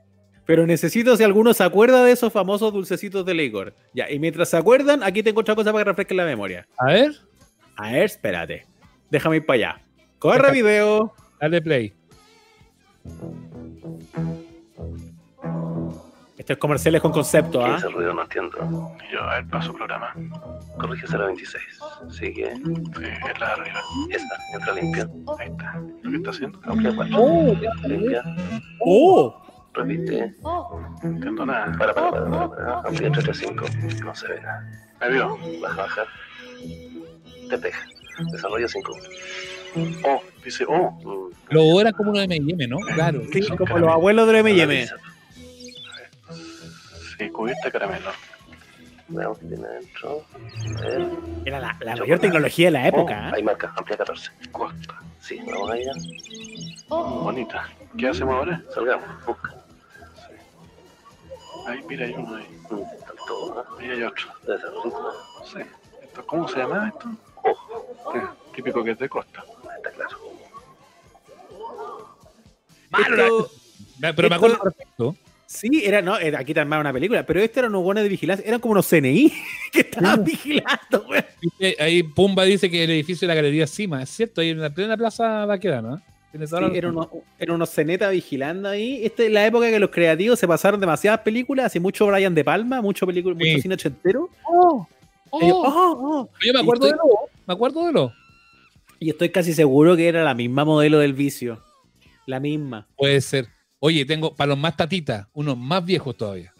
Pero necesito si alguno se acuerda de esos famosos dulcecitos de licor. Ya, y mientras se acuerdan, aquí tengo otra cosa para que refresquen la memoria. A ver, A ver, espérate. Déjame ir para allá. Corre video. dale play. Estos comerciales con concepto, ¿Qué ¿ah? es el ruido? No entiendo. Yo, a ver, paso programa. Corrígese la 26. Sigue. Sí, es la de arriba. Esta, entra limpia. Ahí está. ¿Lo que está haciendo? Amplia 4. ¡Oh! Limpia. ¡Oh! Repite. No entiendo nada. Para, para, para, para. para. Amplia 35. No se ve nada. ¿Me vio? Baja, baja. Despeja. Desarrolla 5. Oh, dice, oh. Los O eran como uno de M&M, ¿no? Claro. Sí, como los abuelos de M&M. Sí, cubierta de caramelo. Veamos qué tiene adentro. Era la, la mayor tecnología de la época, Oh, ¿ah? Ahí marca, amplia 14. Costa. Sí, vamos allá. Bonita. ¿Qué hacemos ahora? Salgamos, busca. Ahí, mira, hay uno ahí. Están todos, ¿ah? Ahí hay otro. Debe ser rico. Sí. Esto, ¿Cómo se llama esto? Sí, típico que es de costa. Está claro. Esto- Pero me acuerdo perfecto. Sí, era, no, era, aquí armaba una película, pero este era unos buenos de vigilancia, eran como unos CNI que estaban vigilando, güey. Ahí Pumba dice que el edificio de la Galería Cima, es cierto, ahí en la plena plaza Baquedano, ¿no? Sí, eran unos, eran unos cenetas vigilando ahí. Esta es la época que los creativos se pasaron demasiadas películas, hace mucho Brian De Palma, mucho película, Sí. mucho cine ochentero. Oh, Y yo, oh. oh, oh. Yo me acuerdo estoy- de lo, me acuerdo de lo. Y estoy casi seguro que era la misma modelo del vicio. La misma. Puede ser. Oye, tengo para los más tatitas, unos más viejos todavía.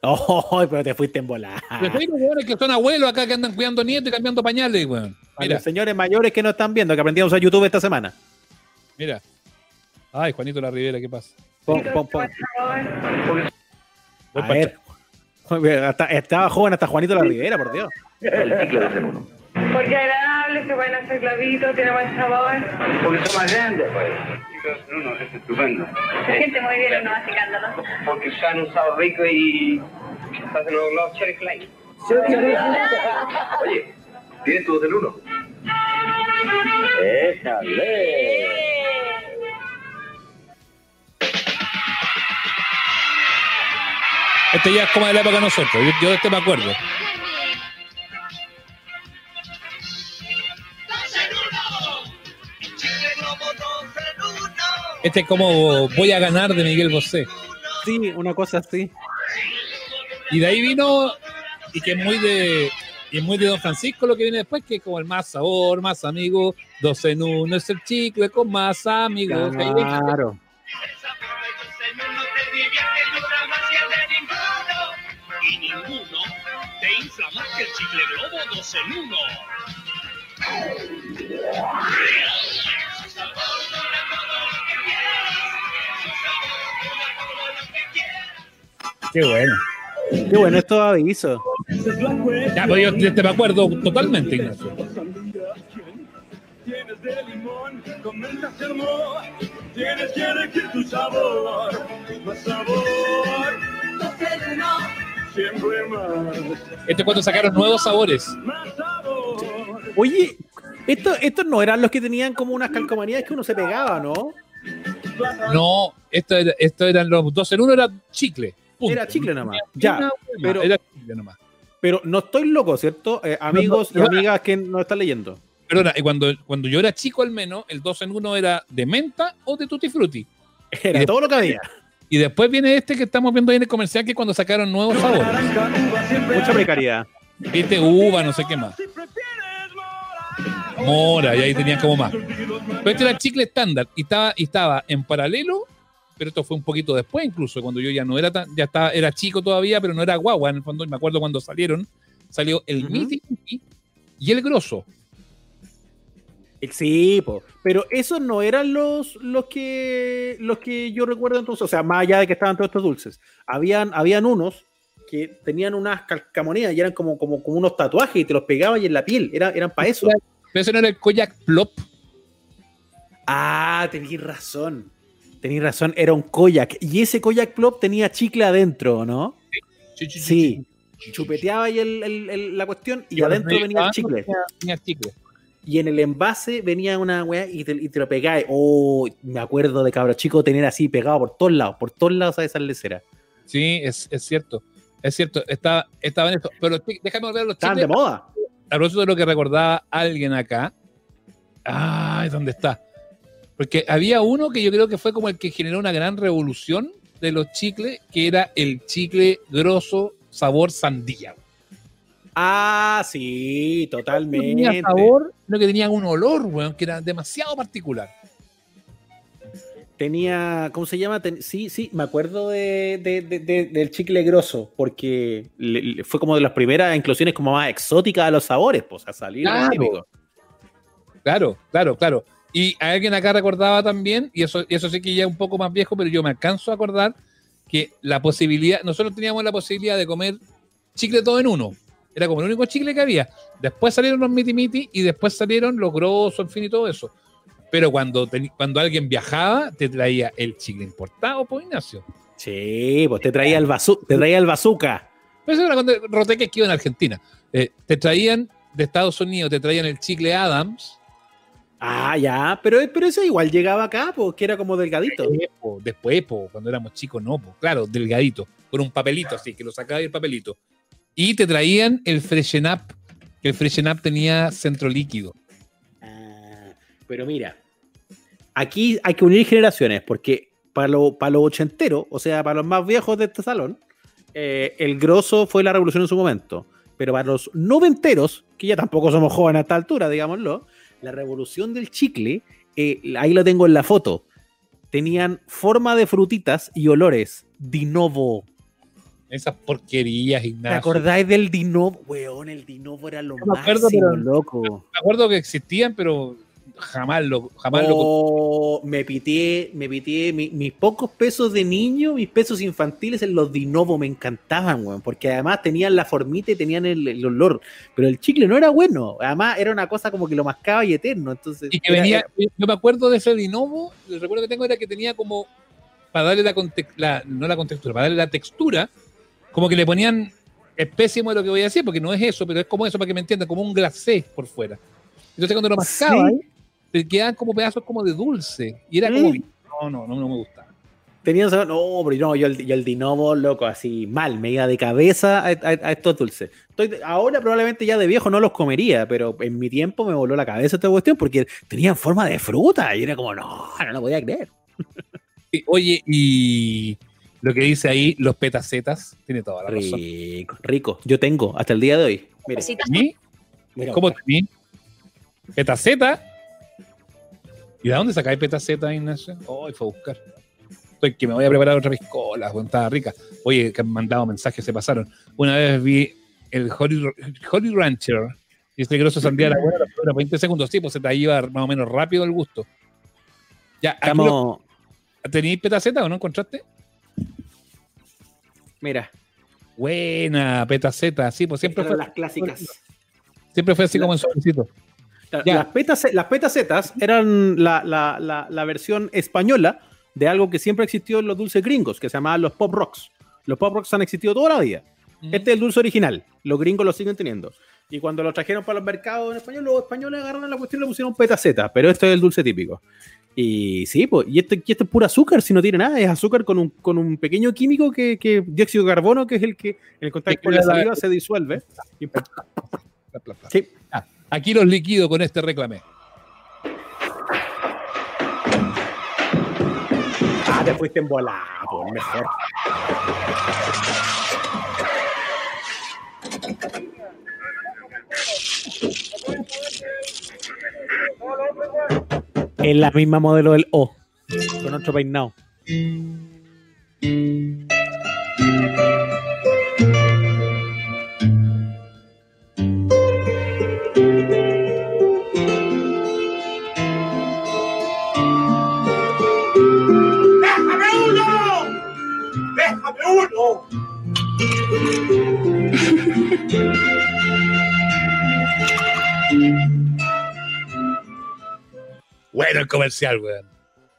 Oh, pero te fuiste en volar. Pero tengo hueones que son abuelos acá que andan cuidando nietos y cambiando pañales, weón. Mira, los señores mayores que no están viendo, que aprendimos a usar YouTube esta semana. mira. Ay, Juanito La Rivera, ¿qué pasa? Pon, pon, pon. A ver. Hasta- estaba joven hasta Juanito La Rivera, por Dios. El ciclo de uno. Porque agradable, se pueden hacer clavitos, tiene buen sabor. Porque son más grandes, pues. No, no, es estupendo. Se siente muy bien uno masticándolo. Porque se han usado rico y hacen los globos cherry fly. Oye, ¿tienes tu del 1? ¡Éjale! Este ya es como de la época de nosotros. Yo, yo de este me acuerdo. Este es como Voy a ganar de Miguel Bosé. Sí, una cosa así. Y de ahí vino, y que es muy de, y es muy de Don Francisco lo que viene después, que es como el más sabor, más amigo, dos en uno es el chicle con más amigos. Claro. Y ninguno te infla más que el chicle globo dos en uno. Qué bueno. Qué bueno estos avisos. Ya, pues yo este me acuerdo totalmente, Ignacio. tienes de limón, con menta sermón. Tienes que elegir tu sabor, más sabor. Doce en uno, siempre más, Este es cuando sacaron nuevos sabores. más sabor. Oye, esto- estos no eran los que tenían como unas calcomanías que uno se pegaba, ¿no? No, esto, era- esto eran los dos en uno, era chicle. Punto. Era chicle nada más. Una Ya, más, pero- Era chicle nomás. Pero no estoy loco, ¿cierto? Eh, amigos y no, no. amigas que nos están leyendo. Perdona, y cuando, cuando yo era chico al menos, el 2 en 1 era de menta o de tutti frutti. Era Y todo lo que había. Y después viene este que estamos viendo ahí en el comercial, que es cuando sacaron nuevos sabores. Mucha precariedad. Viste, uva, no sé qué más. Mora. Mora, y ahí tenían como más. Pero este era el chicle estándar y estaba, y estaba en paralelo, pero esto fue un poquito después incluso, cuando yo ya no era tan, ya estaba, era chico todavía, pero no era guagua en el fondo, y me acuerdo cuando salieron, salió el Miti y el grosso. Eh, Sí, po. pero esos no eran los, los que los que yo recuerdo entonces, o sea, más allá de que estaban todos estos dulces, habían, habían unos que tenían unas calcamonías y eran como, como, como unos tatuajes y te los pegabas y en la piel, era, eran para eso. Pero ese no era el Koyak Plop. Ah, tenías razón. Tenías razón, era un koyak. Y ese koyak plop tenía chicle adentro, ¿no? Sí. Chupeteaba ahí el- el- el- la cuestión y adentro venía el chicle. Tenía, tenía chicle. Y en el envase venía una weá y te, y te lo pegabas. Oh, me acuerdo de cabro chico tener así pegado por todos lados, por todos lados a esa lecera. Sí, es, es cierto. Es cierto, estaba, estaba en esto. Pero déjame volver a los Estaban de moda. A propósito de lo que recordaba alguien acá. Ay, ¿dónde está? Porque había uno que yo creo que fue como el que generó una gran revolución de los chicles, que era el chicle grosso sabor sandía. Ah, sí, No totalmente. tenía sabor, sino que tenía un olor, weón, que era demasiado particular. Tenía, ¿cómo se llama? Ten- sí, sí, me acuerdo de, de- de- de- del chicle grosso, porque le- le- fue como de las primeras inclusiones como más exóticas de los sabores, pues, a salir. Claro. Claro, claro, claro. Y alguien acá recordaba también, y eso, y eso sí que ya es un poco más viejo, pero yo me alcanzo a acordar que la posibilidad, nosotros teníamos la posibilidad de comer chicle todo en uno. Era como el único chicle que había. Después salieron los miti miti y después salieron los grosos, en fin, y todo eso. Pero cuando, teni- cuando alguien viajaba, te traía el chicle importado, pues Ignacio. Sí, pues te traía el, bazu te traía el bazooka. Pero eso era cuando Roteque que iba en Argentina. Eh, te traían de Estados Unidos, te traían el chicle Adams, Ah, ya, pero, pero eso igual llegaba acá, porque era como delgadito. Después, po, cuando éramos chicos, no, po. claro, delgadito, con un papelito así, que lo sacaba y el papelito. Y te traían el Freshen Up, que el Freshen Up tenía centro líquido. Ah, pero mira, aquí hay que unir generaciones, porque para los para los ochenteros, o sea, para los más viejos de este salón, eh, el grosso fue la revolución en su momento. Pero para los noventeros, que ya tampoco somos jóvenes a esta altura, digámoslo, la revolución del chicle, eh, ahí lo tengo en la foto, tenían forma de frutitas y olores. Dinovo. Esas porquerías, ¿Te Ignacio. acordáis del Dinovo? Weón, el Dinovo era lo No me acuerdo, máximo, pero- loco. Me acuerdo que existían, pero jamás lo, jamás lo Oh, me pité, me pité mi- mis pocos pesos de niño, mis pesos infantiles en los Dinovo me encantaban, weón, porque además tenían la formita y tenían el, el olor, pero el chicle no era bueno, además era una cosa como que lo mascaba y eterno, entonces Y que era- venía, yo me acuerdo de ese Dinovo, el recuerdo que tengo era que tenía como, para darle la, la- no la contextura, para darle la textura, como que le ponían, es pésimo lo que voy a decir, porque no es eso, pero es como eso, para que me entiendan, como un glacé por fuera. Entonces cuando lo mascaba, Sí. Te quedaban como pedazos como de dulce, y era Mm. como, no, no, no, no me gustaba. tenían sabor- no, pero no, yo el, yo el Dinovo, loco, así mal, me iba de cabeza a, a- a estos dulces. Estoy, ahora probablemente ya de viejo no los comería, pero en mi tiempo me voló la cabeza esta cuestión porque tenían forma de fruta y era como, no, no lo podía creer. Y, oye, y lo que dice ahí, los petacetas, tiene toda la razón. Rico, rico. Yo tengo hasta el día de hoy. Mira, ¿Cómo tení? ¿Petaceta? ¿Y de dónde sacáis petaceta, Ignacio? Hoy fue a buscar. Estoy que me voy a preparar otra piscola, estaba rica. Oye, que han mandado mensajes, se pasaron. Una vez vi el Holly Rancher, y este grosso sandía la buena, dura 20 segundos. Sí, pues se te iba más o menos rápido el gusto. Ya, Estamos, ¿tenéis petaceta o no encontraste? mira, Buena, petaceta, sí, pues siempre estas fue, las clásicas. siempre fue así como en sobrecito. Ya. Las petas, las petacetas eran la, la- la- la versión española de algo que siempre existió en los dulces gringos, que se llamaban los pop rocks. Los pop rocks han existido toda la vida. Este es el dulce original. Los gringos lo siguen teniendo. Y cuando lo trajeron para los mercados en español, los españoles agarraron la cuestión y le pusieron petaceta. Pero este es el dulce típico. Y sí, pues, y este, y este es puro azúcar, si no tiene nada, es azúcar con un, con un pequeño químico que, que dióxido de carbono, que es el que en el contacto con la la- saliva se disuelve. Y- Sí. Ah, aquí los liquido con este reclamé. Ah, te fuiste en volada, pues, mejor. Es la misma modelo del O, con otro peinado. Bueno el comercial, weón.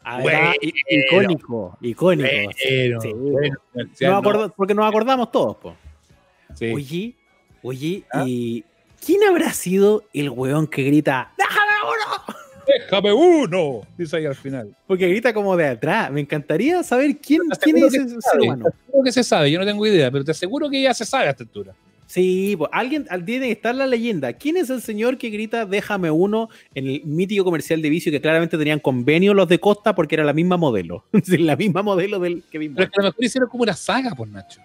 Ah, Bueno. icónico, icónico. Bueno, Sí. porque nos acordamos todos, po. Sí. Oye, oye, ¿Ah? ¿y quién habrá sido el weón que grita? ¡Déjame uno! Déjame uno. Dice ahí al final. Porque grita como de atrás. Me encantaría saber quién, quién es ese se ser humano. seguro que se sabe, yo no tengo idea, pero te aseguro que ya se sabe a esta altura. Sí, pues alguien al- tiene que estar la leyenda. ¿Quién es el señor que grita déjame uno en el mítico comercial de vicio que claramente tenían convenio los de Costa porque era la misma modelo? La misma modelo del que vimos. Pero es que a lo mejor hicieron como una saga, por Nacho.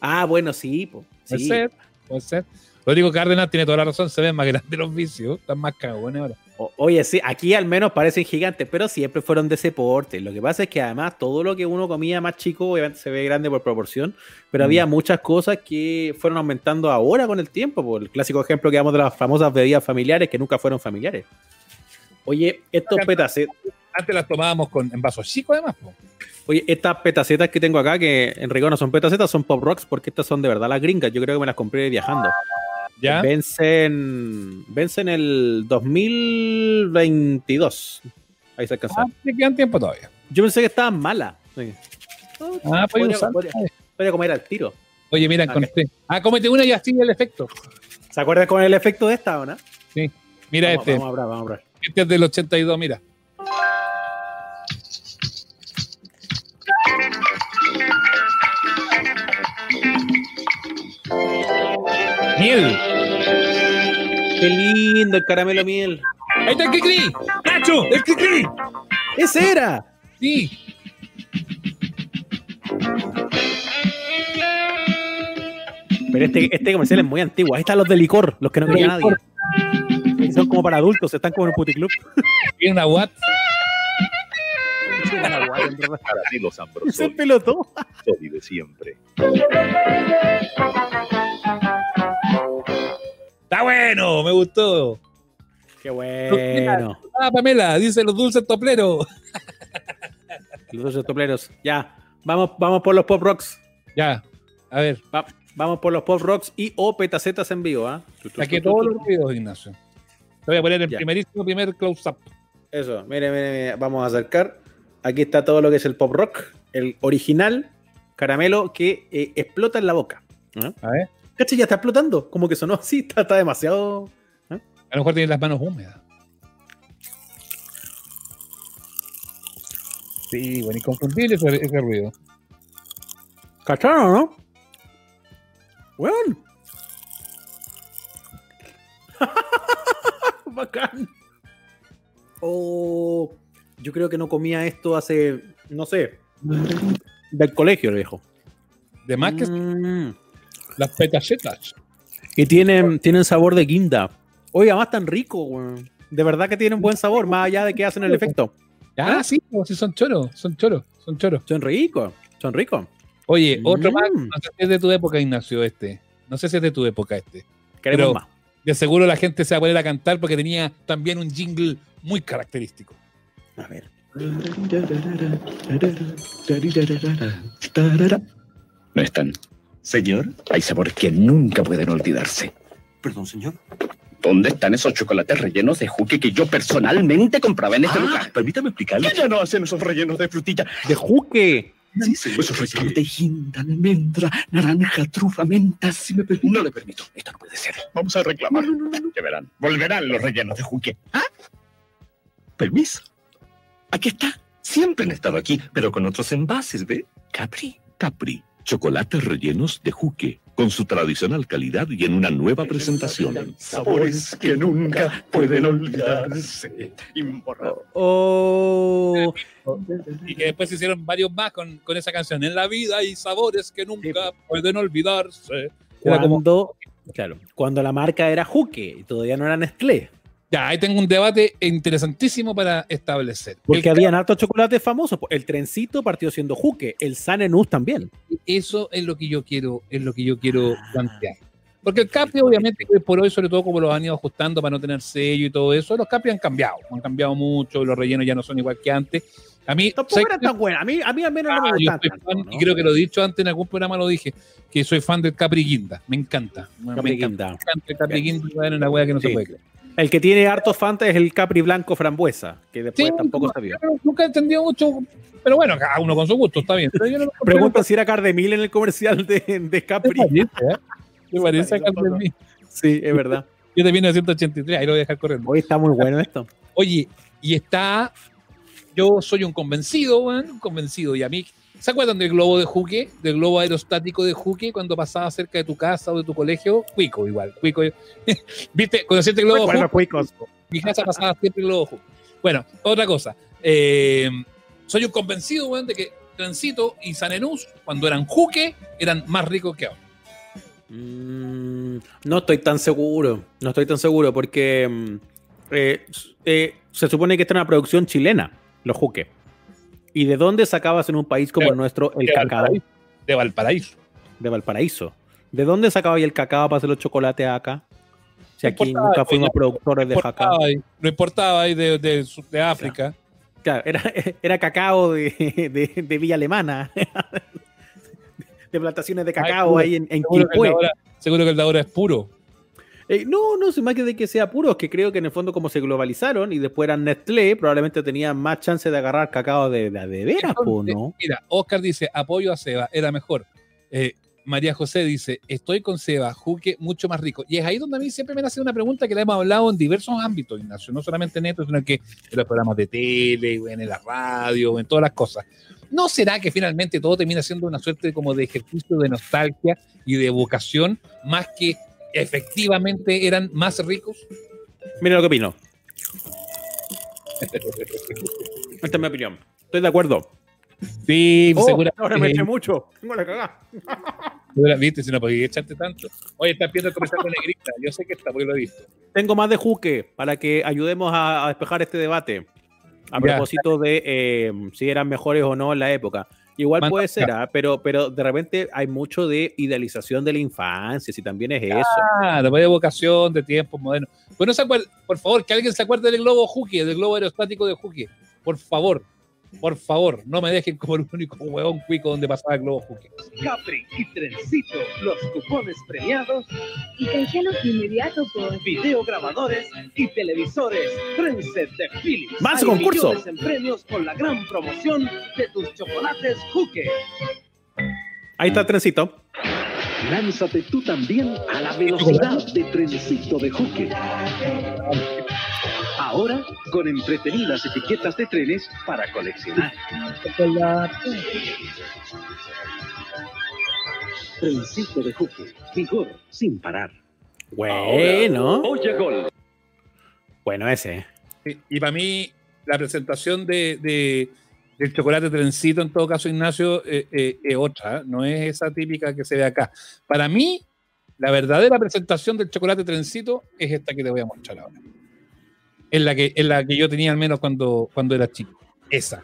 Ah, bueno, sí, pues. Puede ser, puede ser. Rodrigo Cárdenas tiene toda la razón, se ven más grandes los vicios, están más cagones ahora. Oye, sí, aquí al menos parecen gigantes, pero siempre fueron de ese porte. Lo que pasa es que además todo lo que uno comía más chico, obviamente se ve grande por proporción, pero Mm. había muchas cosas que fueron aumentando ahora con el tiempo. Por el clásico ejemplo que damos de las famosas bebidas familiares que nunca fueron familiares. Oye, estos petacetas, Antes las tomábamos con, en vasos chicos, además. po. oye, estas petacetas que tengo acá, que en rigor no son petacetas, son pop rocks, porque estas son de verdad las gringas. Yo creo que me las compré viajando. ¿Ya? Vencen, vencen el 2022. Ahí se alcanza. Ah, te quedan tiempo todavía. Yo pensé que estaban malas. Sí. Ah, Podría- usar. podría- podría comer al tiro. Oye, mira, encontré. Ah, cómete una y así el efecto. ¿Se acuerdan con el efecto de esta o no? Sí. Mira Vamos, este. Vamos a probar, vamos a probar. Este es del 82, mira. Miel. Qué lindo el caramelo miel. Ahí está el Kikri. Nacho, el Kikri. ¡Ese era! Sí. Pero este, este comercial es muy antiguo. Ahí están los de licor, los que no quería nadie. Que Son como para adultos, están como en un puticlub. Tiene una Watt. Para ti los Se Ambrosoli, pelotó. Soli de siempre. Está bueno, me gustó. Qué bueno. Ah, Pamela, dice los dulces topleros. Los dos topleros. Ya. Vamos, vamos por los pop rocks. Ya, a ver. Va- vamos por los pop rocks y o petacetas en vivo, ¿ah? Saqué tu, todos los ruidos, Ignacio. Te voy a poner el Ya. primerísimo primer close-up. Eso, mire, mire, mire, vamos a acercar. Aquí está todo lo que es el pop rock, el original caramelo que eh, explota en la boca. ¿Ah? A ver. Cacha, ya está explotando. Como que sonó así, está, está demasiado. A lo mejor tiene las manos húmedas. Sí, bueno, inconfundible ese, ese ruido. ¿Cacharon, no? Weón. Bacán. Oh, yo creo que no comía esto hace, no sé, del colegio, lo viejo. De más que Mm. Las petacetas. Y tienen, tienen sabor de guinda. Oiga, más tan rico, weón. De verdad que tienen buen sabor, más allá de que hacen el efecto. Ah, sí, pues, sí, son choros, son choros, son choros. Son ricos, son ricos. Oye, otro más, Mm. no sé si es de tu época, Ignacio, este. No sé si es de tu época este. Queremos Pero- más. De seguro la gente se va a poner a cantar porque tenía también un jingle muy característico. A ver. No están. Señor, hay sabores que nunca pueden olvidarse. Perdón, señor. ¿Dónde están esos chocolates rellenos de juque que yo personalmente compraba en este Ah, lugar? Permítame explicarle. ¿Qué ya no hacen esos rellenos de frutilla? De juque. Sí, señor. Esos rellenos de guinda, almendra, naranja, trufa, menta, si me permite. No le permito. Esto no puede ser. Vamos a reclamar. Ya verán. Volverán los rellenos de juque. ¿Ah? Permiso. Aquí está. Siempre han estado aquí, pero con otros envases, ¿ve? Capri. Capri, chocolates rellenos de juque, con su tradicional calidad y en una nueva presentación. Sabores que nunca pueden olvidarse. Oh. Y que después se hicieron varios más con, con esa canción. En la vida hay sabores que nunca pueden olvidarse. Era como, Cuando, claro, cuando la marca era Juque y todavía no era Nestlé. Ya, ahí tengo un debate interesantísimo para establecer. Porque El habían hartos chocolates famosos. El trencito partió siendo Juque. El Sanenus también. Eso es lo que yo quiero, es lo que yo quiero plantear. Porque el Capri, obviamente, por hoy, sobre todo como los han ido ajustando para no tener sello y todo eso, los Capri han cambiado, han cambiado mucho, los rellenos ya no son igual que antes. A mí, Tampoco ¿sabes era qué? tan buena. A mí, a mí al menos no me Ah, gustan ¿no? y creo que lo he dicho antes en algún programa, lo dije, que soy fan del Capri Guinda. Me encanta. Me encanta, Guinda. me encanta el Capri Guinda, una wea que no se puede creer. El que tiene hartos Fanta es el Capri Blanco Frambuesa, que después Sí, tampoco sabía. yo Nunca he entendido mucho, pero bueno, cada uno con su gusto, está bien. Yo no Preguntan si era Cardemil en el comercial de, de Capri. Me parece, ¿eh? Parece a Cardemil. Sí, es verdad. Yo de 1983, ahí lo voy a dejar corriendo. Hoy está muy bueno esto. Oye, y está. Yo soy un convencido, un convencido. Y a mí. ¿Se acuerdan del globo de Juque? Del globo aerostático de Juque cuando pasaba cerca de tu casa o de tu colegio? Cuico, igual. Cuico. ¿Viste? ¿Conociste el globo Bueno, Juque? cuicos. Mi casa pasaba siempre el globo Juque. Bueno, otra cosa. Eh, soy un convencido, weón, de que Transito y Sanenús, cuando eran Juque, eran más ricos que ahora. Mm, no estoy tan seguro. No estoy tan seguro porque mm, eh, eh, se supone que esta es una producción chilena, los juques. ¿Y de dónde sacabas en un país como De- el nuestro el de cacao? Valparaíso. De Valparaíso. De Valparaíso. ¿De dónde sacabas el cacao para hacer los chocolates acá? Si No aquí nunca fuimos no productores de cacao. ahí, no importaba ahí de, de, de África. Claro, era, era cacao de, Villa Alemana. de plantaciones de cacao Ay, ahí en, en seguro, que ahora, seguro que el de ahora es puro. Eh, no, no, sin más que de que sea puro, es que creo que en el fondo como se globalizaron y después eran Nestlé, probablemente tenían más chance de agarrar cacao de, de, de veras, Entonces, ¿no? Mira, Oscar dice, apoyo a Seba, era mejor. Eh, María José dice, estoy con Seba, Juque mucho más rico. Y es ahí donde a mí siempre me nace una pregunta que la hemos hablado en diversos ámbitos, Ignacio, no solamente en esto, sino que en los programas de tele, en la radio, en todas las cosas. ¿No será que finalmente todo termina siendo una suerte como de ejercicio de nostalgia y de vocación, más que efectivamente eran más ricos? Mira lo que opino. Esta es mi opinión. Estoy de acuerdo. Sí, Oh, ahora me eché mucho. Tengo la cagada. Viste, si no podía echarte tanto. Oye, estás viendo comercial de negrita. Yo sé que está, porque lo he visto. Tengo más de juque para que ayudemos a, a despejar este debate. A Ya. propósito de eh, si eran mejores o no en la época. Igual puede ser, ¿ah? pero, pero de repente hay mucho de idealización de la infancia, si también es eso. Ah, de vocación, de tiempos modernos. No se acuerda, por favor, que alguien se acuerde del globo Juque, del globo aerostático de Juque. Por favor, por favor, no me dejen como el único huevón cuico donde pasaba el globo Juque. Capri y Trencito, los cupones premiados Y canjealos de inmediato por videograbadores y televisores Trencet de Philips. ¡Más Hay concurso! en premios con la gran promoción de tus chocolates Juque. Ahí está el trencito. Lánzate tú también a la velocidad de trencito de Juque. Ahora con entretenidas etiquetas de trenes para coleccionar. Trencito de Juque. Vigor sin parar. Bueno. Oye gol. Bueno, ese. Y para mí, la presentación de, de- del chocolate trencito, en todo caso, Ignacio, eh, eh, es otra, ¿eh? no es esa típica que se ve acá. Para mí, la verdadera presentación del chocolate trencito es esta que te voy a mostrar ahora. Es la que, es la que yo tenía al menos cuando, cuando era chico. Esa.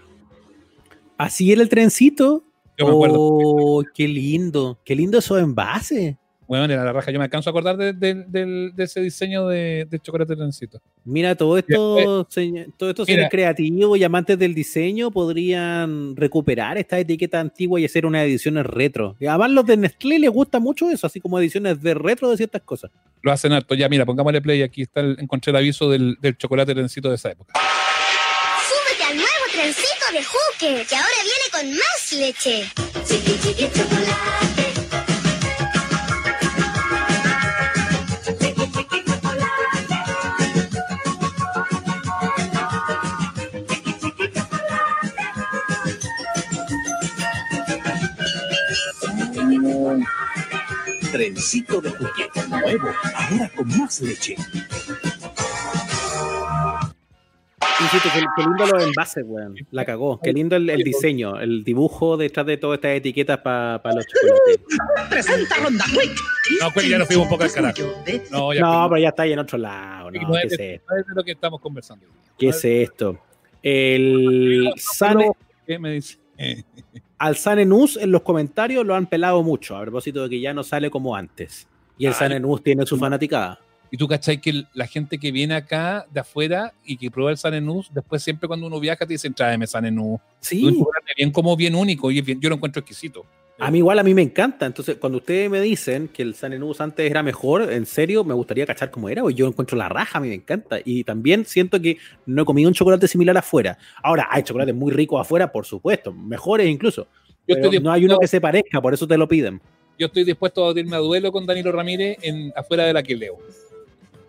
Así era el trencito. Yo me acuerdo. Oh, qué lindo. Qué lindo esos envases. Bueno, era la raja. Yo me alcanzo a acordar de, de- del- de ese diseño de, de chocolate trencito. Mira, todo esto, señor- todo esto seres creativos y amantes del diseño podrían recuperar esta etiqueta antigua y hacer unas ediciones retro. Y además los de Nestlé les gusta mucho eso, así como ediciones de retro de ciertas cosas. Lo hacen harto. Ya, mira, pongámosle play. Aquí está el- encontré el aviso del, del chocolate trencito de esa época. Súbete al nuevo trencito de Juque, que ahora viene con más leche. Chiqui, chiqui, chocolate. Trencito de juguete nuevo, ahora con más leche. Insisto, qué, qué lindo los envases, weón. La cagó. Qué lindo el, el diseño, el dibujo detrás de todas estas etiquetas para los chocolates. Presenta Ronda Quick. No, pues ya nos fuimos un poco al carajo. No, ya No, fuimos. pero ya está ahí en otro lado. No, No ¿qué es de, esto? no es de lo que estamos conversando. ¿Qué es esto? El Sane, ¿Qué me dice? Al Sane News en los comentarios lo han pelado mucho, a propósito de que ya no sale como antes. Y el Ah, Sane News tiene su fanaticada. Y tú cachai que la gente que viene acá de afuera y que prueba el Sanenús, después siempre cuando uno viaja te dicen, tráeme Sanenús. Sí. Bien como bien único y bien- yo lo encuentro exquisito. A mí igual a mí me encanta. Entonces, cuando ustedes me dicen que el Sane News antes era mejor, en serio, me gustaría cachar cómo era. Porque yo encuentro la raja, a mí me encanta. Y también siento que no he comido un chocolate similar afuera. Ahora, hay chocolates muy ricos afuera, por supuesto. Mejores incluso. Yo Pero estoy no hay uno que se parezca, por eso te lo piden. Yo estoy dispuesto a irme a duelo con Danilo Ramírez en, afuera de la que leo.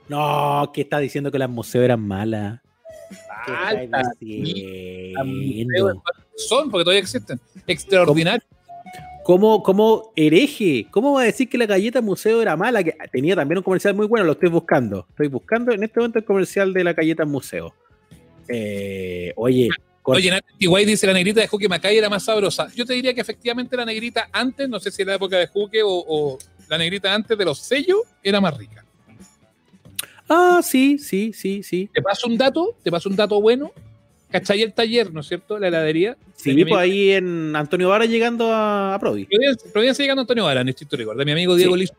No, ¿qué está diciendo que las museos eran malas? ¿Qué Falta, sí? Son, porque todavía existen. Extraordinario. ¿Cómo, cómo hereje? ¿Cómo va a decir que la galleta museo era mala? Que tenía también un comercial muy bueno, lo estoy buscando. Estoy buscando en este momento el comercial de la galleta museo. Eh, oye, con- Oye, Nati Guay dice la negrita de Juque Macay era más sabrosa. Yo te diría que efectivamente la negrita antes, no sé si en la época de Juque o, o la negrita antes de los sellos, era más rica. Ah, sí, sí, sí, sí. Te paso un dato, te paso un dato bueno. ¿Cachai el taller, no es cierto? La heladería. Sí, pues ahí en Antonio Vara llegando a, a Prodi. Providencia, Providencia llegando a Antonio Vara, en Distrito Rigor, de mi amigo Diego Sí. Lizón.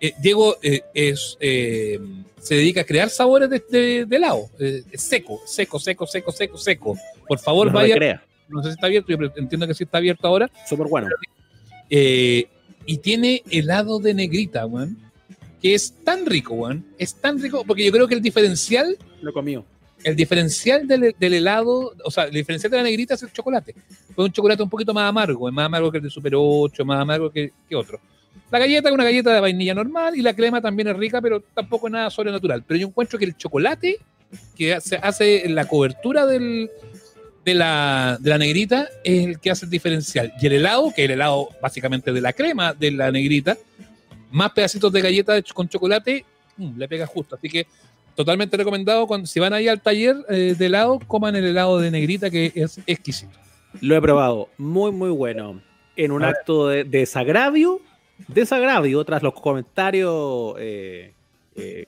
Eh, Diego eh, es, eh, se dedica a crear sabores de, de- de helado. Seco, seco, seco, seco, seco, seco. Por favor, No vaya. recrea. No sé si está abierto, yo entiendo que sí está abierto ahora. Súper bueno. Y tiene helado de negrita, weón. Que es tan rico, weón. Es tan rico, porque yo creo que el diferencial, Lo comió. El diferencial del, helado, o sea, el diferencial de la negrita es el chocolate. Fue un chocolate un poquito más amargo, es más amargo que el de Super 8, más amargo que, otro. La galleta es una galleta de vainilla normal y la crema también es rica, pero tampoco es nada sobrenatural. Pero yo encuentro que el chocolate que hace, hace la cobertura del, de, la, de la negrita es el que hace el diferencial. Y el helado, que es el helado básicamente de la crema de la negrita, más pedacitos de galleta con chocolate, mm, le pega justo. Así que totalmente recomendado. Cuando, si van ahí al taller eh, de helado, coman el helado de negrita que es exquisito. Lo he probado. Muy, muy bueno. En un acto de desagravio, desagravio tras los comentarios eh, eh,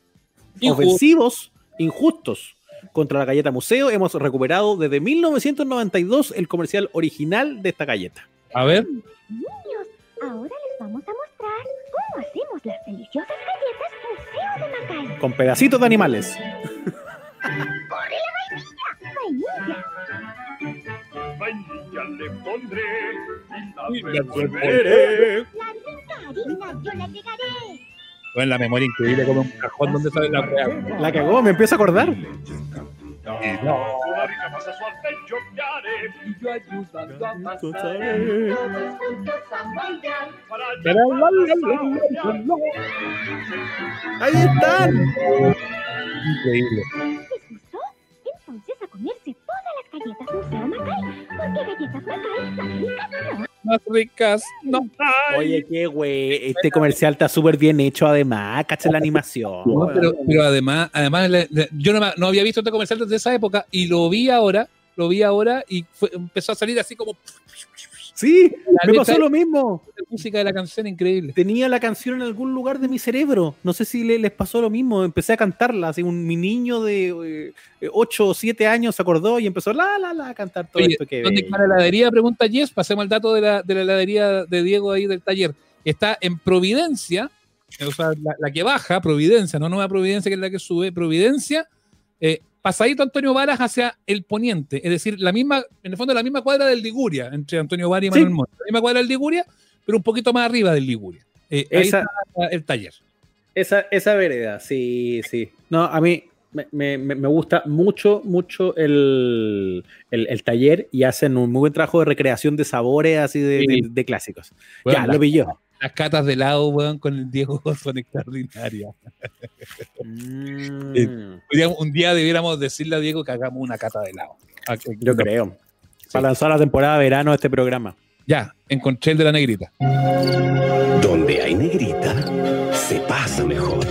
Injusto. ofensivos, injustos contra la galleta museo, hemos recuperado desde 1992 el comercial original de esta galleta. A ver. Niños, ahora les vamos a mostrar cómo hacemos las deliciosas galletas. Con pedacitos de animales. ¡Corre la vainilla! ¡Vainilla! Vainilla le pondré y la la devolveré. La harina yo la llegaré. Bueno, la memoria increíble como un cajón donde sale la. La cagó, me empiezo a acordar. Una rica haré y yo ayudando a amasar. Todos juntos a moldear. Para Ahí están. Increíble. Galletas Museo Macay. Porque galletas Macay más ricas no. Más ricas. No. Oye, qué güey. Este comercial está súper bien hecho, además. Cacha la animación. No, pero, pero además, además le- le- yo no, no había visto este comercial desde esa época y lo vi ahora, lo vi ahora y fue- empezó a salir así como Sí, La me pasó lo mismo. la música de la canción increíble. Tenía la canción en algún lugar de mi cerebro. No sé si le- les pasó lo mismo. Empecé a cantarla. Así un mi niño de 8 o 7 años se acordó y empezó la la la a cantar todo Oye, esto que ¿Dónde está la heladería? Pregunta Jess. Pasemos al dato de la, de la heladería de Diego ahí del taller. está en Providencia, o sea, la, la que baja, Providencia, no Nueva Providencia, que es la que sube, Providencia, eh, pasadito Antonio Varas hacia el poniente, es decir, la misma, en el fondo la misma cuadra del Liguria, entre Antonio Varas y Manuel Montt, la misma cuadra del Liguria, pero un poquito más arriba del Liguria. Eh, ahí Esa- está el taller. Esa, esa vereda, sí, sí. No, a mí me, me- me- me gusta mucho, mucho el, el- el taller y hacen un muy buen trabajo de recreación de sabores así de, Sí. de- de clásicos. Bueno, ya, la- lo pilló. Las catas de helado, weón, con el Diego son extraordinarias. Mm. Eh, un día debiéramos decirle a Diego que hagamos una cata de helado. Ah, Yo creo. Para lanzar la temporada de verano de este programa. Ya, encontré el de la negrita. Donde hay negrita, se pasa mejor.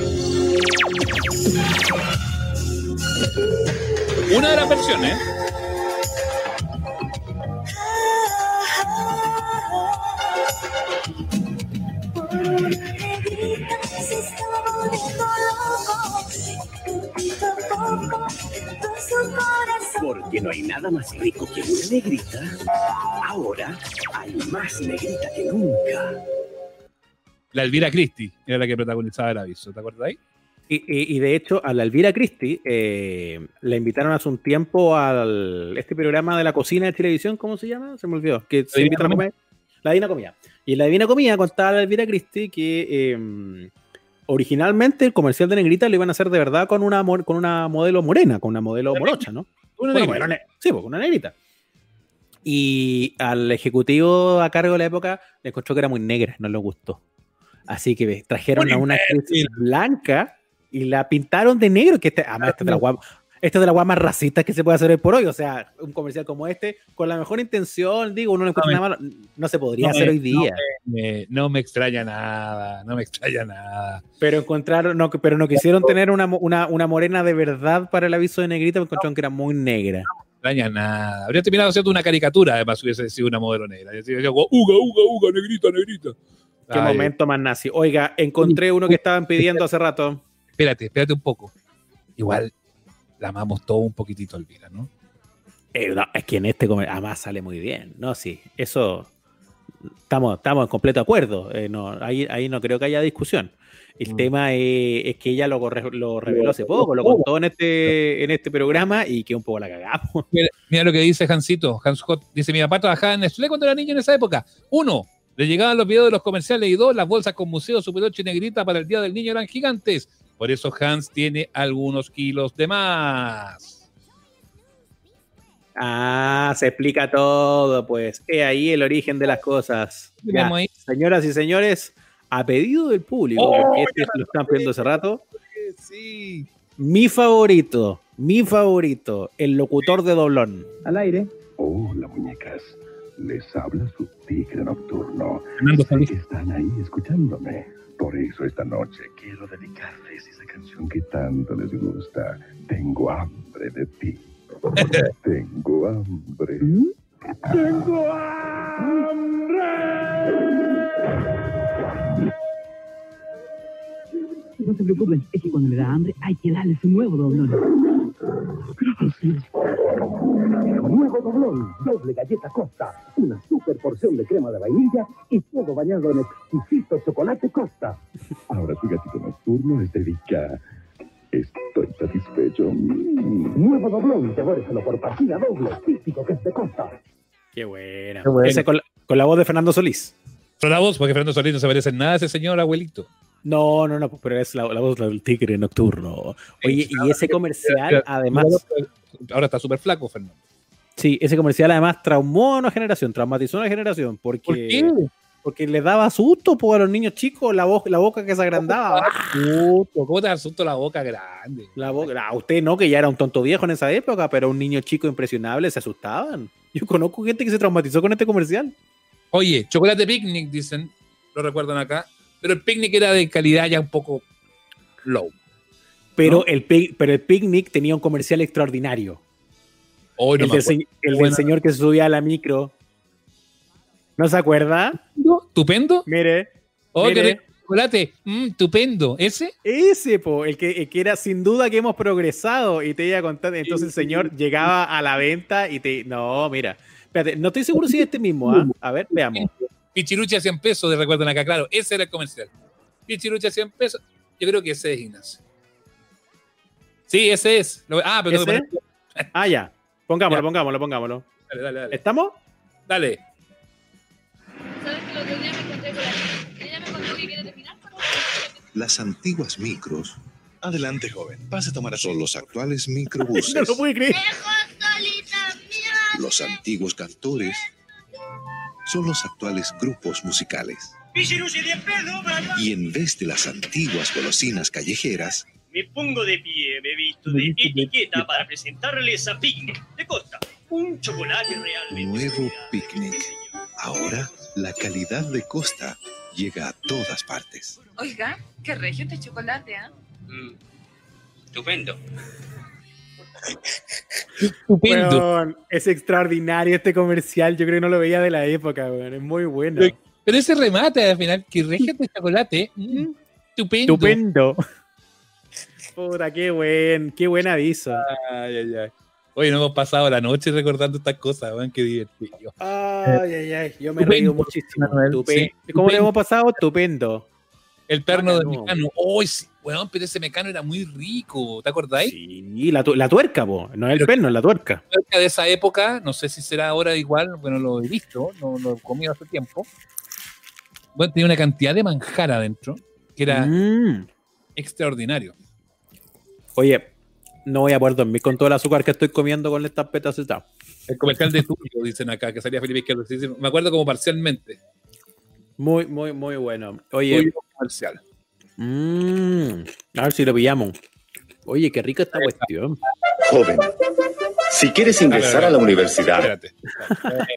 Una de las versiones. Porque no hay nada más rico que una negrita. Ahora hay más negrita que nunca. La Elvira Christie era la que protagonizaba el aviso. ¿Te acuerdas ahí? Y, y- y de hecho, a la Elvira Christie eh, la invitaron hace un tiempo al este programa de la cocina de televisión, ¿cómo se llama? Se me olvidó. Que se invitan a Comida. comer. La Divina Comida. Y en la Divina Comida contaba la Elvira Christie que eh, originalmente el comercial de Negrita lo iban a hacer de verdad con una, con una modelo morena, con una modelo morocha, ¿no? Una Bueno, negrita. bueno, ne- sí, pues, una negrita. Y al ejecutivo a cargo de la época le encontró que era muy negra, no le gustó. Así que trajeron a una actriz blanca y la pintaron de negro, que este, además esta la Esta es de las guas más racistas que se puede hacer hoy por hoy. O sea, un comercial como este, con la mejor intención, digo, uno no encuentra me- nada malo, no se podría No hacer me- hoy día. No me, no me extraña nada, no me extraña nada. Pero encontraron, no, pero no quisieron tener una, una, una morena de verdad para el aviso de negrita, porque encontraron que era muy negra. No me extraña nada. Habría terminado siendo una caricatura, además, hubiese sido una modelo negra. Decía, uga, uga, uga, negrita, negrita. Qué Ay, momento más nazi. Oiga, encontré uno que estaban pidiendo hace rato. Espérate, espérate un poco. Igual la amamos todo un poquitito, ¿no? Eh, no, es que en este comer- además sale muy bien, ¿no? Sí, eso estamos, estamos en completo acuerdo. eh, no, ahí, ahí no creo que haya discusión. El tema es, es que ella lo, corre- lo reveló hace poco, lo contó en este, en este programa y que un poco la cagamos. Mira, mira lo que dice Hansito. Hans Hot dice: Mi papá trabajaba en Nestlé cuando era niño en esa época. Uno, le llegaban los videos de los comerciales y dos, las bolsas con museo Super 8 y negrita para el Día del Niño eran gigantes. Por eso Hans tiene algunos kilos de más. Ah, se explica todo, pues. Es ahí el origen de las cosas. Ya, señoras y señores, a pedido del público, Oh, porque este lo están pidiendo hace rato. Sí. Mi favorito, mi favorito, el locutor de doblón. Al aire. Hola, muñecas. Les habla su tigre nocturno. Fernando Sé que están ahí escuchándome. Por eso esta noche quiero dedicarles esa canción que tanto les gusta. Tengo hambre de ti. Tengo hambre. Tengo hambre. No se preocupen, es que cuando le da hambre hay que darle su nuevo Nuevo doblón, doble galleta Costa, una super porción de crema de vainilla y todo bañado en exquisito chocolate Costa. Ahora tu gatito nocturno es dedica. Estoy satisfecho. Mm. Nuevo doblón, devóreselo por partida doble, típico que es de Costa. Qué buena. Qué bueno. Ese con, la, con la voz de Fernando Solís. Pero la voz, porque Fernando Solís no se parece en nada a ese señor abuelito. No, no, no, pero es la, la voz del tigre nocturno. Oye, Sí, y ese comercial, además, Ahora está súper flaco, Fernando. sí, ese comercial además traumó a una generación, traumatizó a una generación, porque, ¿Por qué? porque le daba susto po, a los niños chicos la, voz, la boca que se agrandaba. ¿Cómo te da susto la boca grande? La boca, a usted no, que ya era un tonto viejo en esa época, pero un niño chico impresionable se asustaban. Yo conozco gente que se traumatizó con este comercial. Oye, chocolate picnic, dicen, lo recuerdan acá, pero el picnic era de calidad ya un poco low. Pero, ¿No? el, pero el picnic tenía un comercial extraordinario. No el del, acuerdo. se- el del Bueno. señor que subía a la micro. ¿No se acuerda? ¿Estupendo? Mire. Oh, mire. chocolate. Mm, estupendo. ¿Ese? Ese, po, el que, el que era sin duda que hemos progresado y te iba a contar. Entonces el señor llegaba a la venta y te. No, mira. Espérate, no estoy seguro si es este mismo, ¿ah? A ver, veamos. Pichiruche a 100 pesos, de recuerdan acá, claro. Ese era el comercial. Pichiruche a 100 pesos. Yo creo que ese es Ignacio. Sí, ese es. Lo- ah, pero ¿Ese? poner- Ah, ya. Pongámoslo, Ya. pongámoslo, pongámoslo. Dale, dale, dale. ¿Estamos? Dale. ¿Sabes que el otro día me encontré con la... Ella me contó que quiere terminar Las antiguas micros. Adelante, joven. Pase a tomar Son los actuales microbuses. No lo puede creer. Los antiguos cantores. Son los actuales grupos musicales. Pichiruche 10 pesos para Y en vez de las antiguas golosinas callejeras, Me pongo de pie, me he visto de etiqueta para presentarles a Picnic de Costa. Un chocolate realmente. nuevo picnic. Ahora, la calidad de Costa llega a todas partes. Oiga, qué regio este chocolate, ¿ah? Mm, Estupendo. Estupendo. Es extraordinario este comercial. Yo creo que no lo veía de la época, weón. Es muy bueno. Pero- Pero ese remate al final, que regia de chocolate. mm, estupendo. Estupendo. Puta, qué buen, qué buen aviso. Ay, ay, ay. Oye, no hemos pasado la noche recordando estas cosas, weón, qué divertido. Ay, ay, ay. Yo me he reído muchísimo. Manuel, Estupe- sí, ¿Cómo le estupendo. hemos pasado? Estupendo. El perno de Bacano. Mecano. Oh, sí, weón, pero ese Mecano era muy rico, ¿te acordáis? Y la, tu- la tuerca, po. No es el perno, es la tuerca. Cerca de esa época, no sé si será ahora igual, bueno, lo he visto, no lo he comido hace tiempo. Bueno, tenía una cantidad de manjar adentro que era Mm. extraordinario. Oye, no voy a poder dormir con todo el azúcar que estoy comiendo con estas tal. El comercial de tuyo, dicen acá, que salía Felipe Izquierdo. Sí, sí, Me acuerdo como parcialmente. Muy, muy, muy bueno. Oye, comercial. Mm, a ver si lo pillamos. Oye, qué rica esta cuestión. Joven, si quieres ingresar a la universidad, Espérate.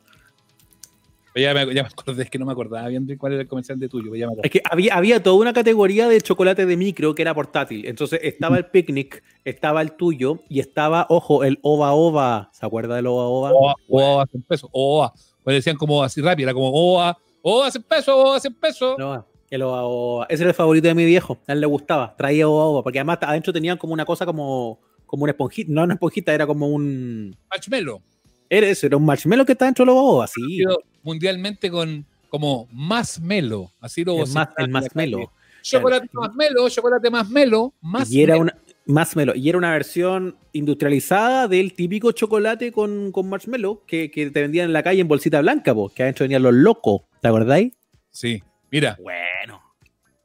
ya, me, ya me acordé, es que no me acordaba bien de cuál era el comercial de tuyo. Ya me acordé. Es que había, había toda una categoría de chocolate de micro que era portátil. Entonces estaba el picnic, estaba el tuyo y estaba, ojo, el ova ova. ¿Se acuerda del ova ova? OA, OA, 100 pesos. OA. Pues decían como así rápido, era como OA, OA, 100 pesos, OA, 100 pesos. No, Ese era el favorito de mi viejo. A él le gustaba. Traía ova. Porque además adentro tenían como una cosa como, como una esponjita. No una esponjita, era como un. Marshmallow. Era eso, era un marshmallow que está dentro del ova ova. Sí. Conocido Mundialmente con como más melo. Así lo El más, el calle. Chocolate más melo, chocolate más melo, más y era melo. una y era una versión industrializada del típico chocolate con, con marshmallow que, que te vendían en la calle en bolsita blanca, po, que adentro venían los locos, ¿te acordáis? Sí, mira. Bueno.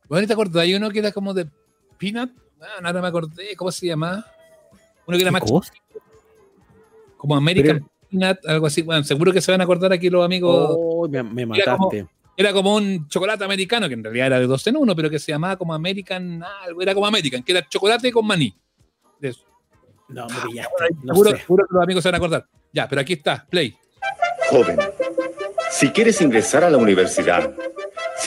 Bueno, ¿te acordás? Hay uno que era como de peanut. Ah, no, ahora me acordé. ¿Cómo se llama? Uno que era ¿Qué más cosa? Como American Peanut, algo así. Bueno, seguro que se van a acordar aquí los amigos. Oh, me, me Era como- mataste. Era como un chocolate americano, que en realidad era de dos en uno, pero que se llamaba como American, algo, era como American, que era chocolate con maní. De eso. No, me pillaste. No seguro, seguro que los amigos se van a acordar. Ya, pero aquí está, play. joven, si quieres ingresar a la universidad,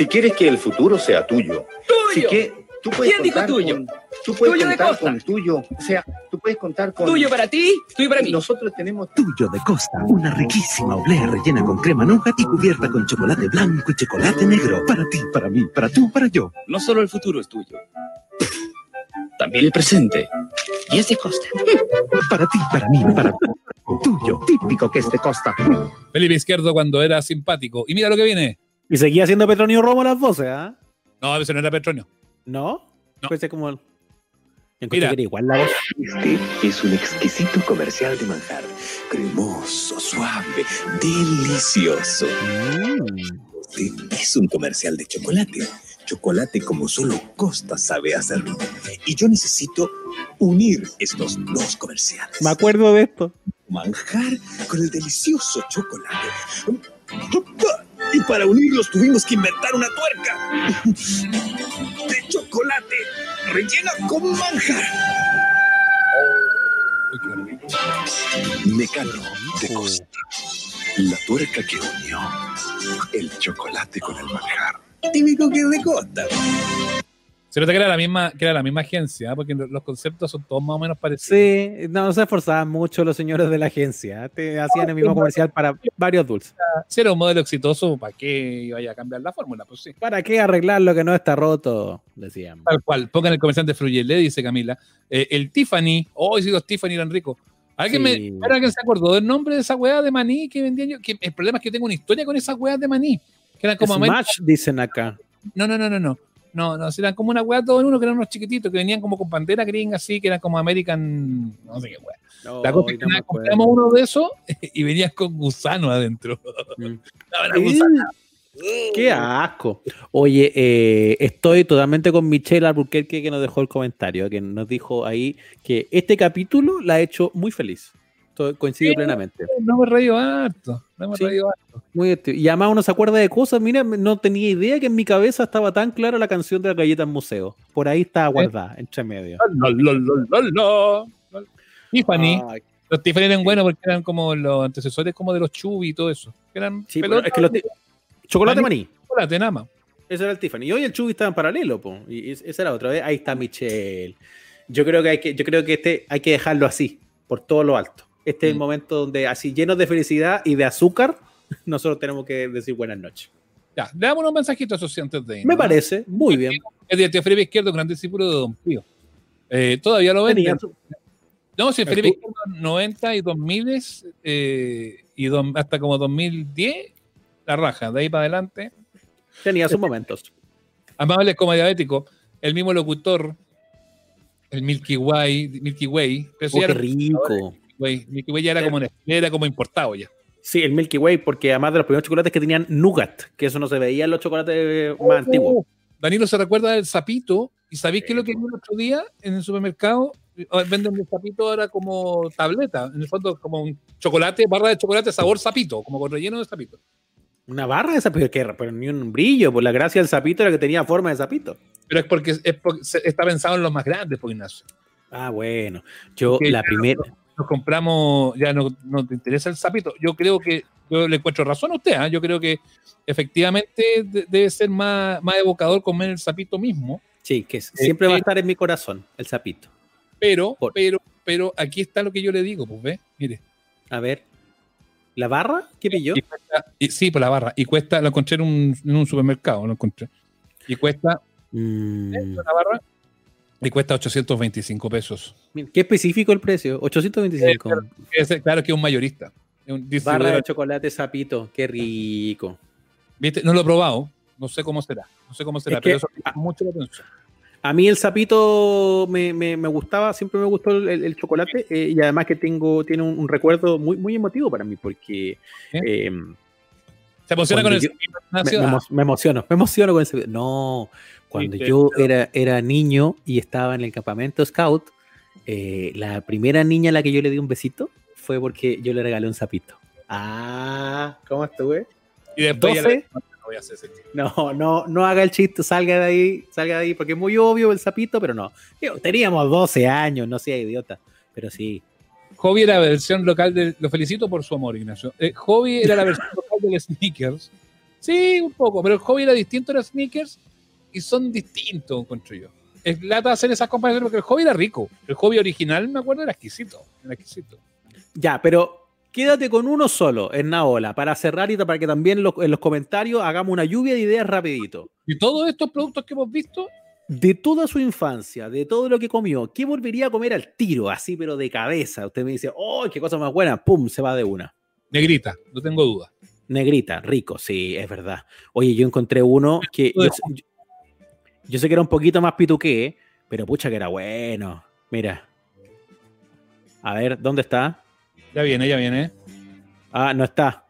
si quieres que el futuro sea tuyo, si que tú puedes ¿Quién dijo tuyo? con, tú puedes Tuyo de contar Costa. con tuyo, o sea, tú puedes contar con Tuyo para ti, tuyo para mí. Nosotros tenemos Tuyo de Costa, una riquísima oblea rellena con crema nougat y cubierta con chocolate blanco y chocolate negro. Para ti, para mí, para tú, para yo. No solo el futuro es tuyo, también el presente. Y es de Costa. Para ti, para mí, para tuyo. Típico que es de Costa. Felipe Izquierdo cuando era simpático. Y mira lo que viene. Y seguía haciendo Petronio Romo las voces, ¿ah? No, eso no era Petronio. ¿No? No. Pues es como. Mira. que era igual la voz. Este es un exquisito comercial de manjar. Cremoso, suave, delicioso. Este es un comercial de chocolate. Chocolate como solo Costa sabe hacerlo. Y yo necesito unir estos dos comerciales. Me acuerdo de esto. Manjar con el delicioso chocolate. Y para unirlos tuvimos que inventar una tuerca de chocolate rellena con manjar. Mecano de Costa. La tuerca que unió el chocolate con el manjar. Típico que es de Costa. Se nota que era la misma, que era la misma agencia, ¿eh? porque los conceptos son todos más o menos parecidos. Sí, no, se esforzaban mucho los señores de la agencia. Te hacían el mismo comercial para varios dulces. Si era un modelo exitoso, ¿para qué vaya a cambiar la fórmula? Pues sí. ¿Para qué arreglar lo que no está roto? Decían. Tal cual. Pongan el comercial de Fruyelé, dice Camila. Eh, el Tiffany. Oh, sí, los Tiffany eran ricos. ¿Alguien Sí. me, ¿Ahora alguien se acordó del nombre de esa weá de maní que vendían yo? Que el problema es que yo tengo una historia con esas weas de maní. Que eran como Smash, dicen acá. No, no, no, no, no. No, no, eran como una weá todo en uno que eran unos chiquititos que venían como con bandera gringa así, que eran como American. No sé qué weá. La cosa es que no nada, compramos uno de esos y venían con gusano adentro. Era gusano. Qué asco. Oye, eh, estoy totalmente con Michelle Albuquerque que nos dejó el comentario, que nos dijo ahí que este capítulo la ha hecho muy feliz. Estoy- coincido Sí. plenamente. No me reído harto. No me Sí. reído harto. Muy activo. y además uno se acuerda de cosas. Mira, no tenía idea que en mi cabeza estaba tan clara la canción de la galleta en museo. Por ahí estaba guardada, entre medio. La, la. Tiffany. Ay. Los Tiffany eran buenos porque eran como los antecesores como de los Chubby y todo eso. Eran Sí, pero pelotas es que los Chocolate maní. Chocolate, nada más. Ese era el Tiffany. Y hoy el Chubby estaba en paralelo, po. Y es- esa era otra vez. Ahí está Michelle. Yo creo que hay que, yo creo que este hay que dejarlo así, por todo lo alto. Este es el momento donde, así llenos de felicidad y de azúcar, nosotros tenemos que decir buenas noches. Ya, le damos unos mensajitos a esos antes de Me irnos. parece, muy bien. Es de tío Felipe Izquierdo, gran discípulo de Don Pío. Eh, todavía lo venden. No, si El Felipe Izquierdo 90 y 2000 eh, y hasta como 2010, la raja. De ahí para adelante, Tenía sus momentos. amables como diabético, el mismo locutor, el Milky Way, Milky Way. pero Oh, qué rico. Way, Milky Way ya era como, era como importado ya. Sí, el Milky Way, porque además de los primeros chocolates que tenían nougat, que eso no se veía en los chocolates más antiguos. Uh, Danilo se recuerda del sapito. ¿Y sabéis qué es lo que vi el otro día en el supermercado? Ah, Venden el sapito ahora como tableta. En el fondo, como un chocolate, barra de chocolate sabor sapito, como con relleno de sapito. Una barra de sapito, pero ni un brillo, por la gracia del sapito era que tenía forma de sapito. Pero es porque, es porque se- está pensado en los más grandes, pues Ignacio. Ah, bueno. Yo, Porque la primera. Nos compramos, ya no, no te interesa el sapito. Yo creo que, yo le encuentro razón a usted, ¿ah? yo creo que efectivamente de- debe ser más, más evocador comer el sapito mismo. Sí, que siempre va a eh, estar en mi corazón, el sapito. Pero, pero, pero aquí está lo que yo le digo, pues ve, mire. A ver. ¿La barra? ¿Qué pilló? Y cuesta- y- sí, por la barra. Y cuesta, lo encontré en un, en un supermercado, lo encontré. Y cuesta, Mm, ¿eh? la barra, y cuesta 825 pesos. qué específico el precio. 825. Es- claro que es un mayorista. Un barra de chocolate sapito. Qué rico. ¿Viste? No lo he probado. No sé cómo será. No sé cómo será, Es que- pero eso llama mucho la atención. A mí el sapito me, me- me gustaba, siempre me gustó el, el- el chocolate eh, y además que tengo, tiene un, un recuerdo muy, muy emotivo para mí porque... eh, Se emociona cuando yo- me, emociono, me emociono con el. No, cuando Sí, yo era, era niño y estaba en el campamento scout, eh, la primera niña a la que yo le di un besito fue porque yo le regalé un sapito. Ah, ¿cómo estuve? Y después ya 12. le- no. No, no, no haga el chiste, salga de ahí, salga de ahí, porque es muy obvio el sapito, pero no. Digo, Teníamos 12 años, no sea idiota, pero sí. Hobby era la versión local del. Lo felicito por su amor, Ignacio. Eh, Hobby era la versión local del Sneakers. Sí, un poco, pero el hobby era distinto a los Sneakers y son distintos, encuentro yo. Es lata hacer esas comparaciones porque el hobby era rico. El hobby original, me acuerdo, era exquisito. Era exquisito. Ya, pero quédate con uno solo, en Naola, para cerrar y para que también en los comentarios hagamos una lluvia de ideas rapidito. Y todos estos productos que hemos visto, De toda su infancia, de todo lo que comió, ¿qué volvería a comer al tiro? Así, pero de cabeza. Usted me dice, ¡oh, qué cosa más buena! ¡Pum! Se va de una. negrita, no tengo duda. Negrita, rico, sí, es verdad. Oye, yo encontré uno que yo, yo- yo sé que era un poquito más pituqué, pero pucha que era bueno. Mira. A ver, ¿dónde está? Ya viene, ya viene. Ah, no está.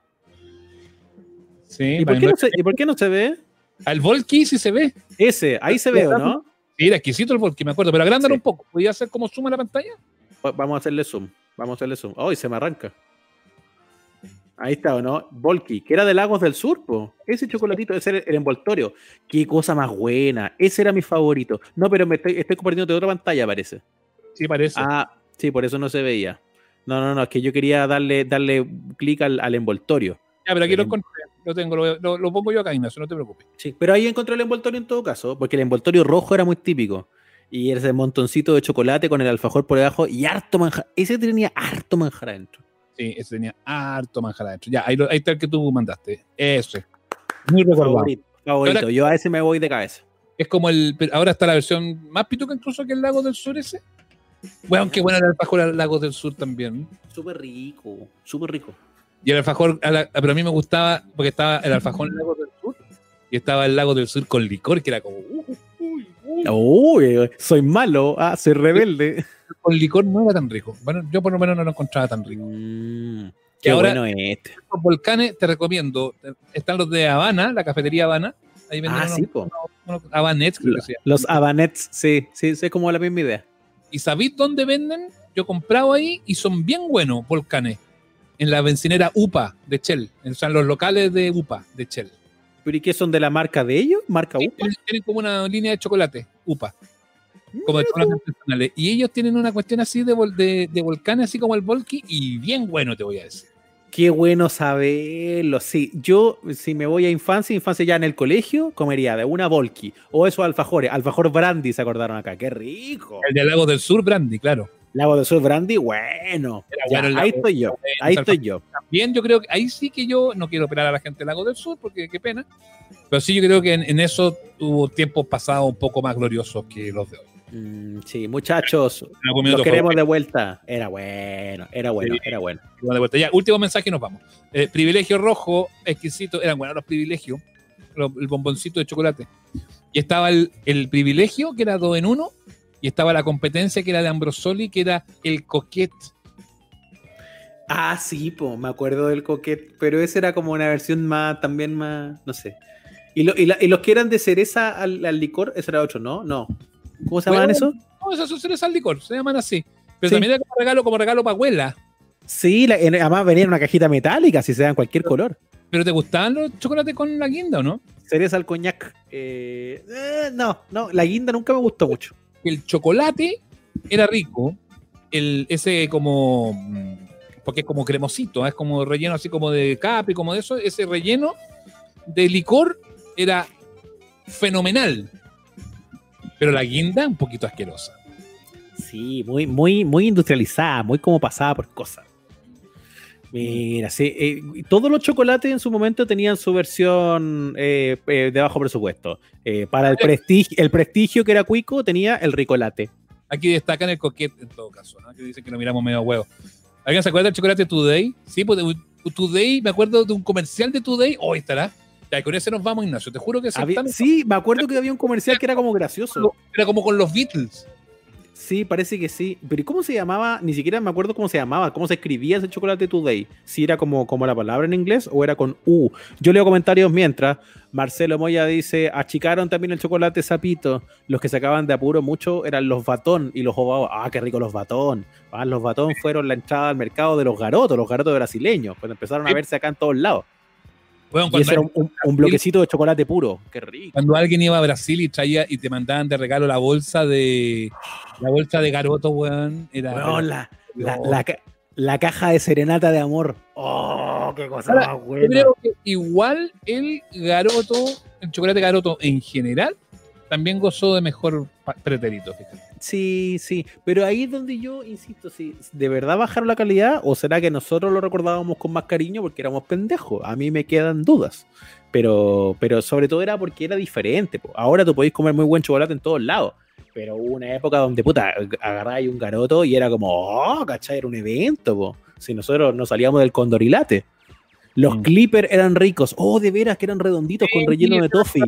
Sí, ¿Y por, qué no se, ¿Y por qué no se ve? Al Volky sí se ve. Ese, ahí se ve, ¿o no? Sí, era exquisito el Volky, me acuerdo, pero agrándalo un poco. ¿Podía hacer como suma la pantalla? Va- Vamos a hacerle zoom. Vamos a hacerle zoom. ¡Ay, se me arranca! Ahí está, ¿o no? Volky, que era de Lagos del Sur, po. Ese chocolatito, ese era el envoltorio. Qué cosa más buena. Ese era mi favorito. No, pero me estoy, estoy compartiendo de otra pantalla, parece. Sí, parece. Ah, sí, por eso no se veía. No, no, no, es que yo quería darle, darle clic al, al envoltorio. Ya, pero aquí lo encontré. Lo tengo, lo, lo- lo pongo yo acá, Ignacio, no te preocupes. Sí, pero ahí encontré el envoltorio en todo caso, porque el envoltorio rojo era muy típico. Y ese montoncito de chocolate con el alfajor por debajo y harto manjar. Ese tenía harto manjar adentro. Sí, ese tenía harto manjar adentro. Ya, ahí, ahí está el que tú mandaste. Ese. Muy recordado. Favorito, favorito. Ahora- Yo a ese me voy de cabeza. Es como el. Ahora está la versión más pituca incluso que el Lago del Sur ese. Bueno, qué buena el alfajor al Lago del Sur también. Súper rico, súper rico. Y el alfajor, a la- pero a mí me gustaba porque estaba el alfajor en Lago del Sur Y estaba el lago del sur con licor, que era como. uh, uy, uy. Uy, soy malo, ah, soy rebelde. Con licor no era tan rico. Bueno, yo por lo menos no lo encontraba tan rico. Mm, Que qué ahora- bueno este. Los volcanes, te recomiendo. Están los de Habana, la cafetería Habana. Ahí venden Ah, unos, sí, unos- unos Habanets, creo que se llama. Los Habanets, sí, sí, sí, es como la misma idea. ¿Y sabéis dónde venden? Yo he comprado ahí y son bien buenos volcanes. En la bencinera UPA de Shell. O sea, en los locales de UPA de Shell. ¿Pero y qué son de la marca de ellos? ¿Marca UPA? Tienen, como una línea de chocolate, UPA. Como de chocolates artesanales. Y ellos tienen una cuestión así de, vol- de, de volcanes, así como el Volky, y bien bueno, te voy a decir. Qué bueno saberlo. Sí, yo, si me voy a infancia, infancia ya en el colegio, comería de una Volky o esos alfajores. Alfajor Brandy se acordaron acá. ¡Qué rico! El de Lago del Sur, Brandy, claro. Lago del Sur Brandy, bueno. Ya, ahí estoy yo. Ahí estoy yo. También yo creo que ahí sí que yo no quiero operar a la gente del Lago del Sur, porque qué pena. Pero sí yo creo que en, en eso hubo tiempos pasados un poco más gloriosos que los de hoy. Mm, sí, muchachos, los queremos de vuelta. Era bueno, era bueno, Sí. era bueno. De vuelta. Ya, último mensaje y nos vamos. Eh, privilegio rojo, exquisito. Eran buenos los privilegios. el bomboncito de chocolate. Y estaba el, el privilegio, que era dos en uno. Y estaba la competencia, que era de Ambrosoli, que era el coquet. Ah, sí, po, me acuerdo del coquet, pero esa era como una versión más, también más, no sé. Y, lo- y la- y los que eran de cereza al, al licor, ese era otro, ¿no? No. ¿Cómo se llamaban Bueno, eso? No, esas son cerezas al licor, se llaman así. Pero Sí. también era como regalo, como regalo para abuela. Sí, la- además venía en una cajita metálica, si se dan cualquier color. ¿Pero te gustaban los chocolates con la guinda o no? Cereza al coñac. eh, eh, no, no, la guinda nunca me gustó mucho. El chocolate era rico. El, ese como. mm, Porque es como cremosito, ¿eh? es como relleno así como de capri, como de eso. Ese relleno de licor era fenomenal. Pero la guinda, un poquito asquerosa. Sí, muy, muy, muy industrializada, muy como pasada por cosas. Mira, sí, eh, todos los chocolates en su momento tenían su versión eh, eh, de bajo presupuesto. Para el prestigio, el prestigio que era cuico tenía el ricolate. Aquí destacan el coquete en todo caso, ¿no? que dicen que lo miramos medio a huevo. ¿Alguien se acuerda del chocolate Today? Sí, pues Today, me acuerdo de un comercial de Today. Hoy estará. Ya, con ese nos vamos, Ignacio. Te juro que Había- sí, me acuerdo que había un comercial que era como gracioso. era como con los Beatles. Sí, parece que sí. Pero ¿y cómo se llamaba? Ni siquiera me acuerdo cómo se llamaba, cómo se escribía ese chocolate today. Si era como, como la palabra en inglés o era con U. Yo leo comentarios mientras. Marcelo Moya dice, achicaron también el chocolate sapito. Los que sacaban de apuro mucho eran los batón y los ovados. Ah, qué rico los batón. Ah, los batón fueron la entrada al mercado de los garotos, los garotos brasileños. Cuando empezaron a verse acá en todos lados. Bueno, Y cuando, ese era un, un- un bloquecito de chocolate puro. Qué rico. cuando alguien iba a Brasil y traía y te mandaban de regalo la bolsa de la bolsa de garoto, weón, era la, la, la la caja de serenata de amor. Oh, qué cosa Ahora, más Yo buena. creo que igual el garoto, el chocolate garoto en general, también gozó de mejor preterito, fíjate. Sí, sí, pero ahí es donde yo insisto, si de verdad bajaron la calidad o será que nosotros lo recordábamos con más cariño porque éramos pendejos. A mí me quedan dudas, pero, pero sobre todo era porque era diferente. Ahora tú podéis comer muy buen chocolate en todos lados, pero hubo una época donde puta agarráis un garoto y era como, oh, ¿cachai? Era un evento. po. Si nosotros no salíamos del condorilate. Los clippers eran ricos. Oh, de veras que eran redonditos con relleno de toffee.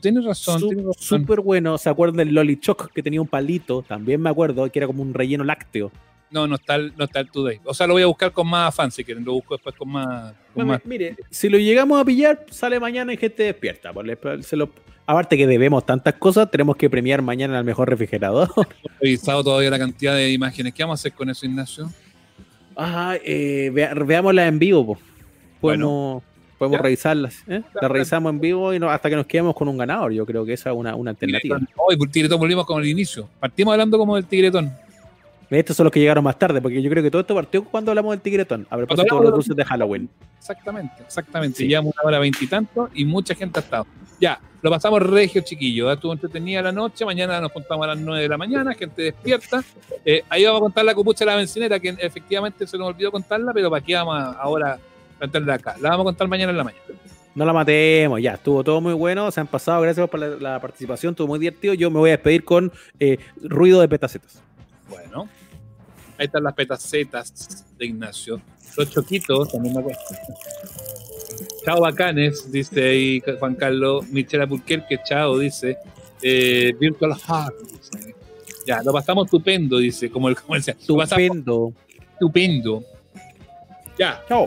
Tienes razón, Su- tienes razón. Súper bueno. ¿Se acuerdan del Lolichoc que tenía un palito? También me acuerdo que era como un relleno lácteo. No, no está, el, no está el Today. O sea, lo voy a buscar con más afán si quieren. Lo busco después con más. con Bueno, más- mire, si lo llegamos a pillar, sale mañana en gente despierta. pues, le- se lo- aparte que debemos tantas cosas, tenemos que premiar mañana al mejor refrigerador. No he revisado todavía la cantidad de imágenes. ¿Qué vamos a hacer con eso, Ignacio? Ah, eh, veámoslas en vivo. po. Podemos, podemos revisarlas. ¿eh? Las revisamos en vivo y no- hasta que nos quedemos con un ganador. Yo creo que esa es una, una alternativa. Hoy, por Tigretón, volvimos con el inicio. Partimos hablando como del Tigretón. Estos son los que llegaron más tarde, porque yo creo que todo esto partió cuando hablamos del tigretón. A propósito de los dulces de Halloween. Exactamente, exactamente. Sí. Llevamos una hora veintitantos y, mucha gente ha estado. Ya, lo pasamos regio, chiquillo. Estuvo entretenida la noche. Mañana nos juntamos a las 9 de la mañana. Gente despierta. Eh, ahí vamos a contar la copucha de la bencinera, que efectivamente se nos olvidó contarla, pero para qué vamos ahora a contarla acá. La vamos a contar mañana en la mañana. No la matemos, ya, estuvo todo muy bueno, se han pasado, gracias por la, la participación, estuvo muy divertido. Yo me voy a despedir con eh, ruido de petacetas. Bueno, ahí están las petacetas de Ignacio. Los choquitos también me acuerdo. Chao bacanes, dice ahí Juan Carlos. Michelle Alburquerque, chao, dice. Eh, Virtual Heart, dice. Ya, lo pasamos estupendo, dice, como el comercial. Estupendo. Estupendo. Ya. Chao.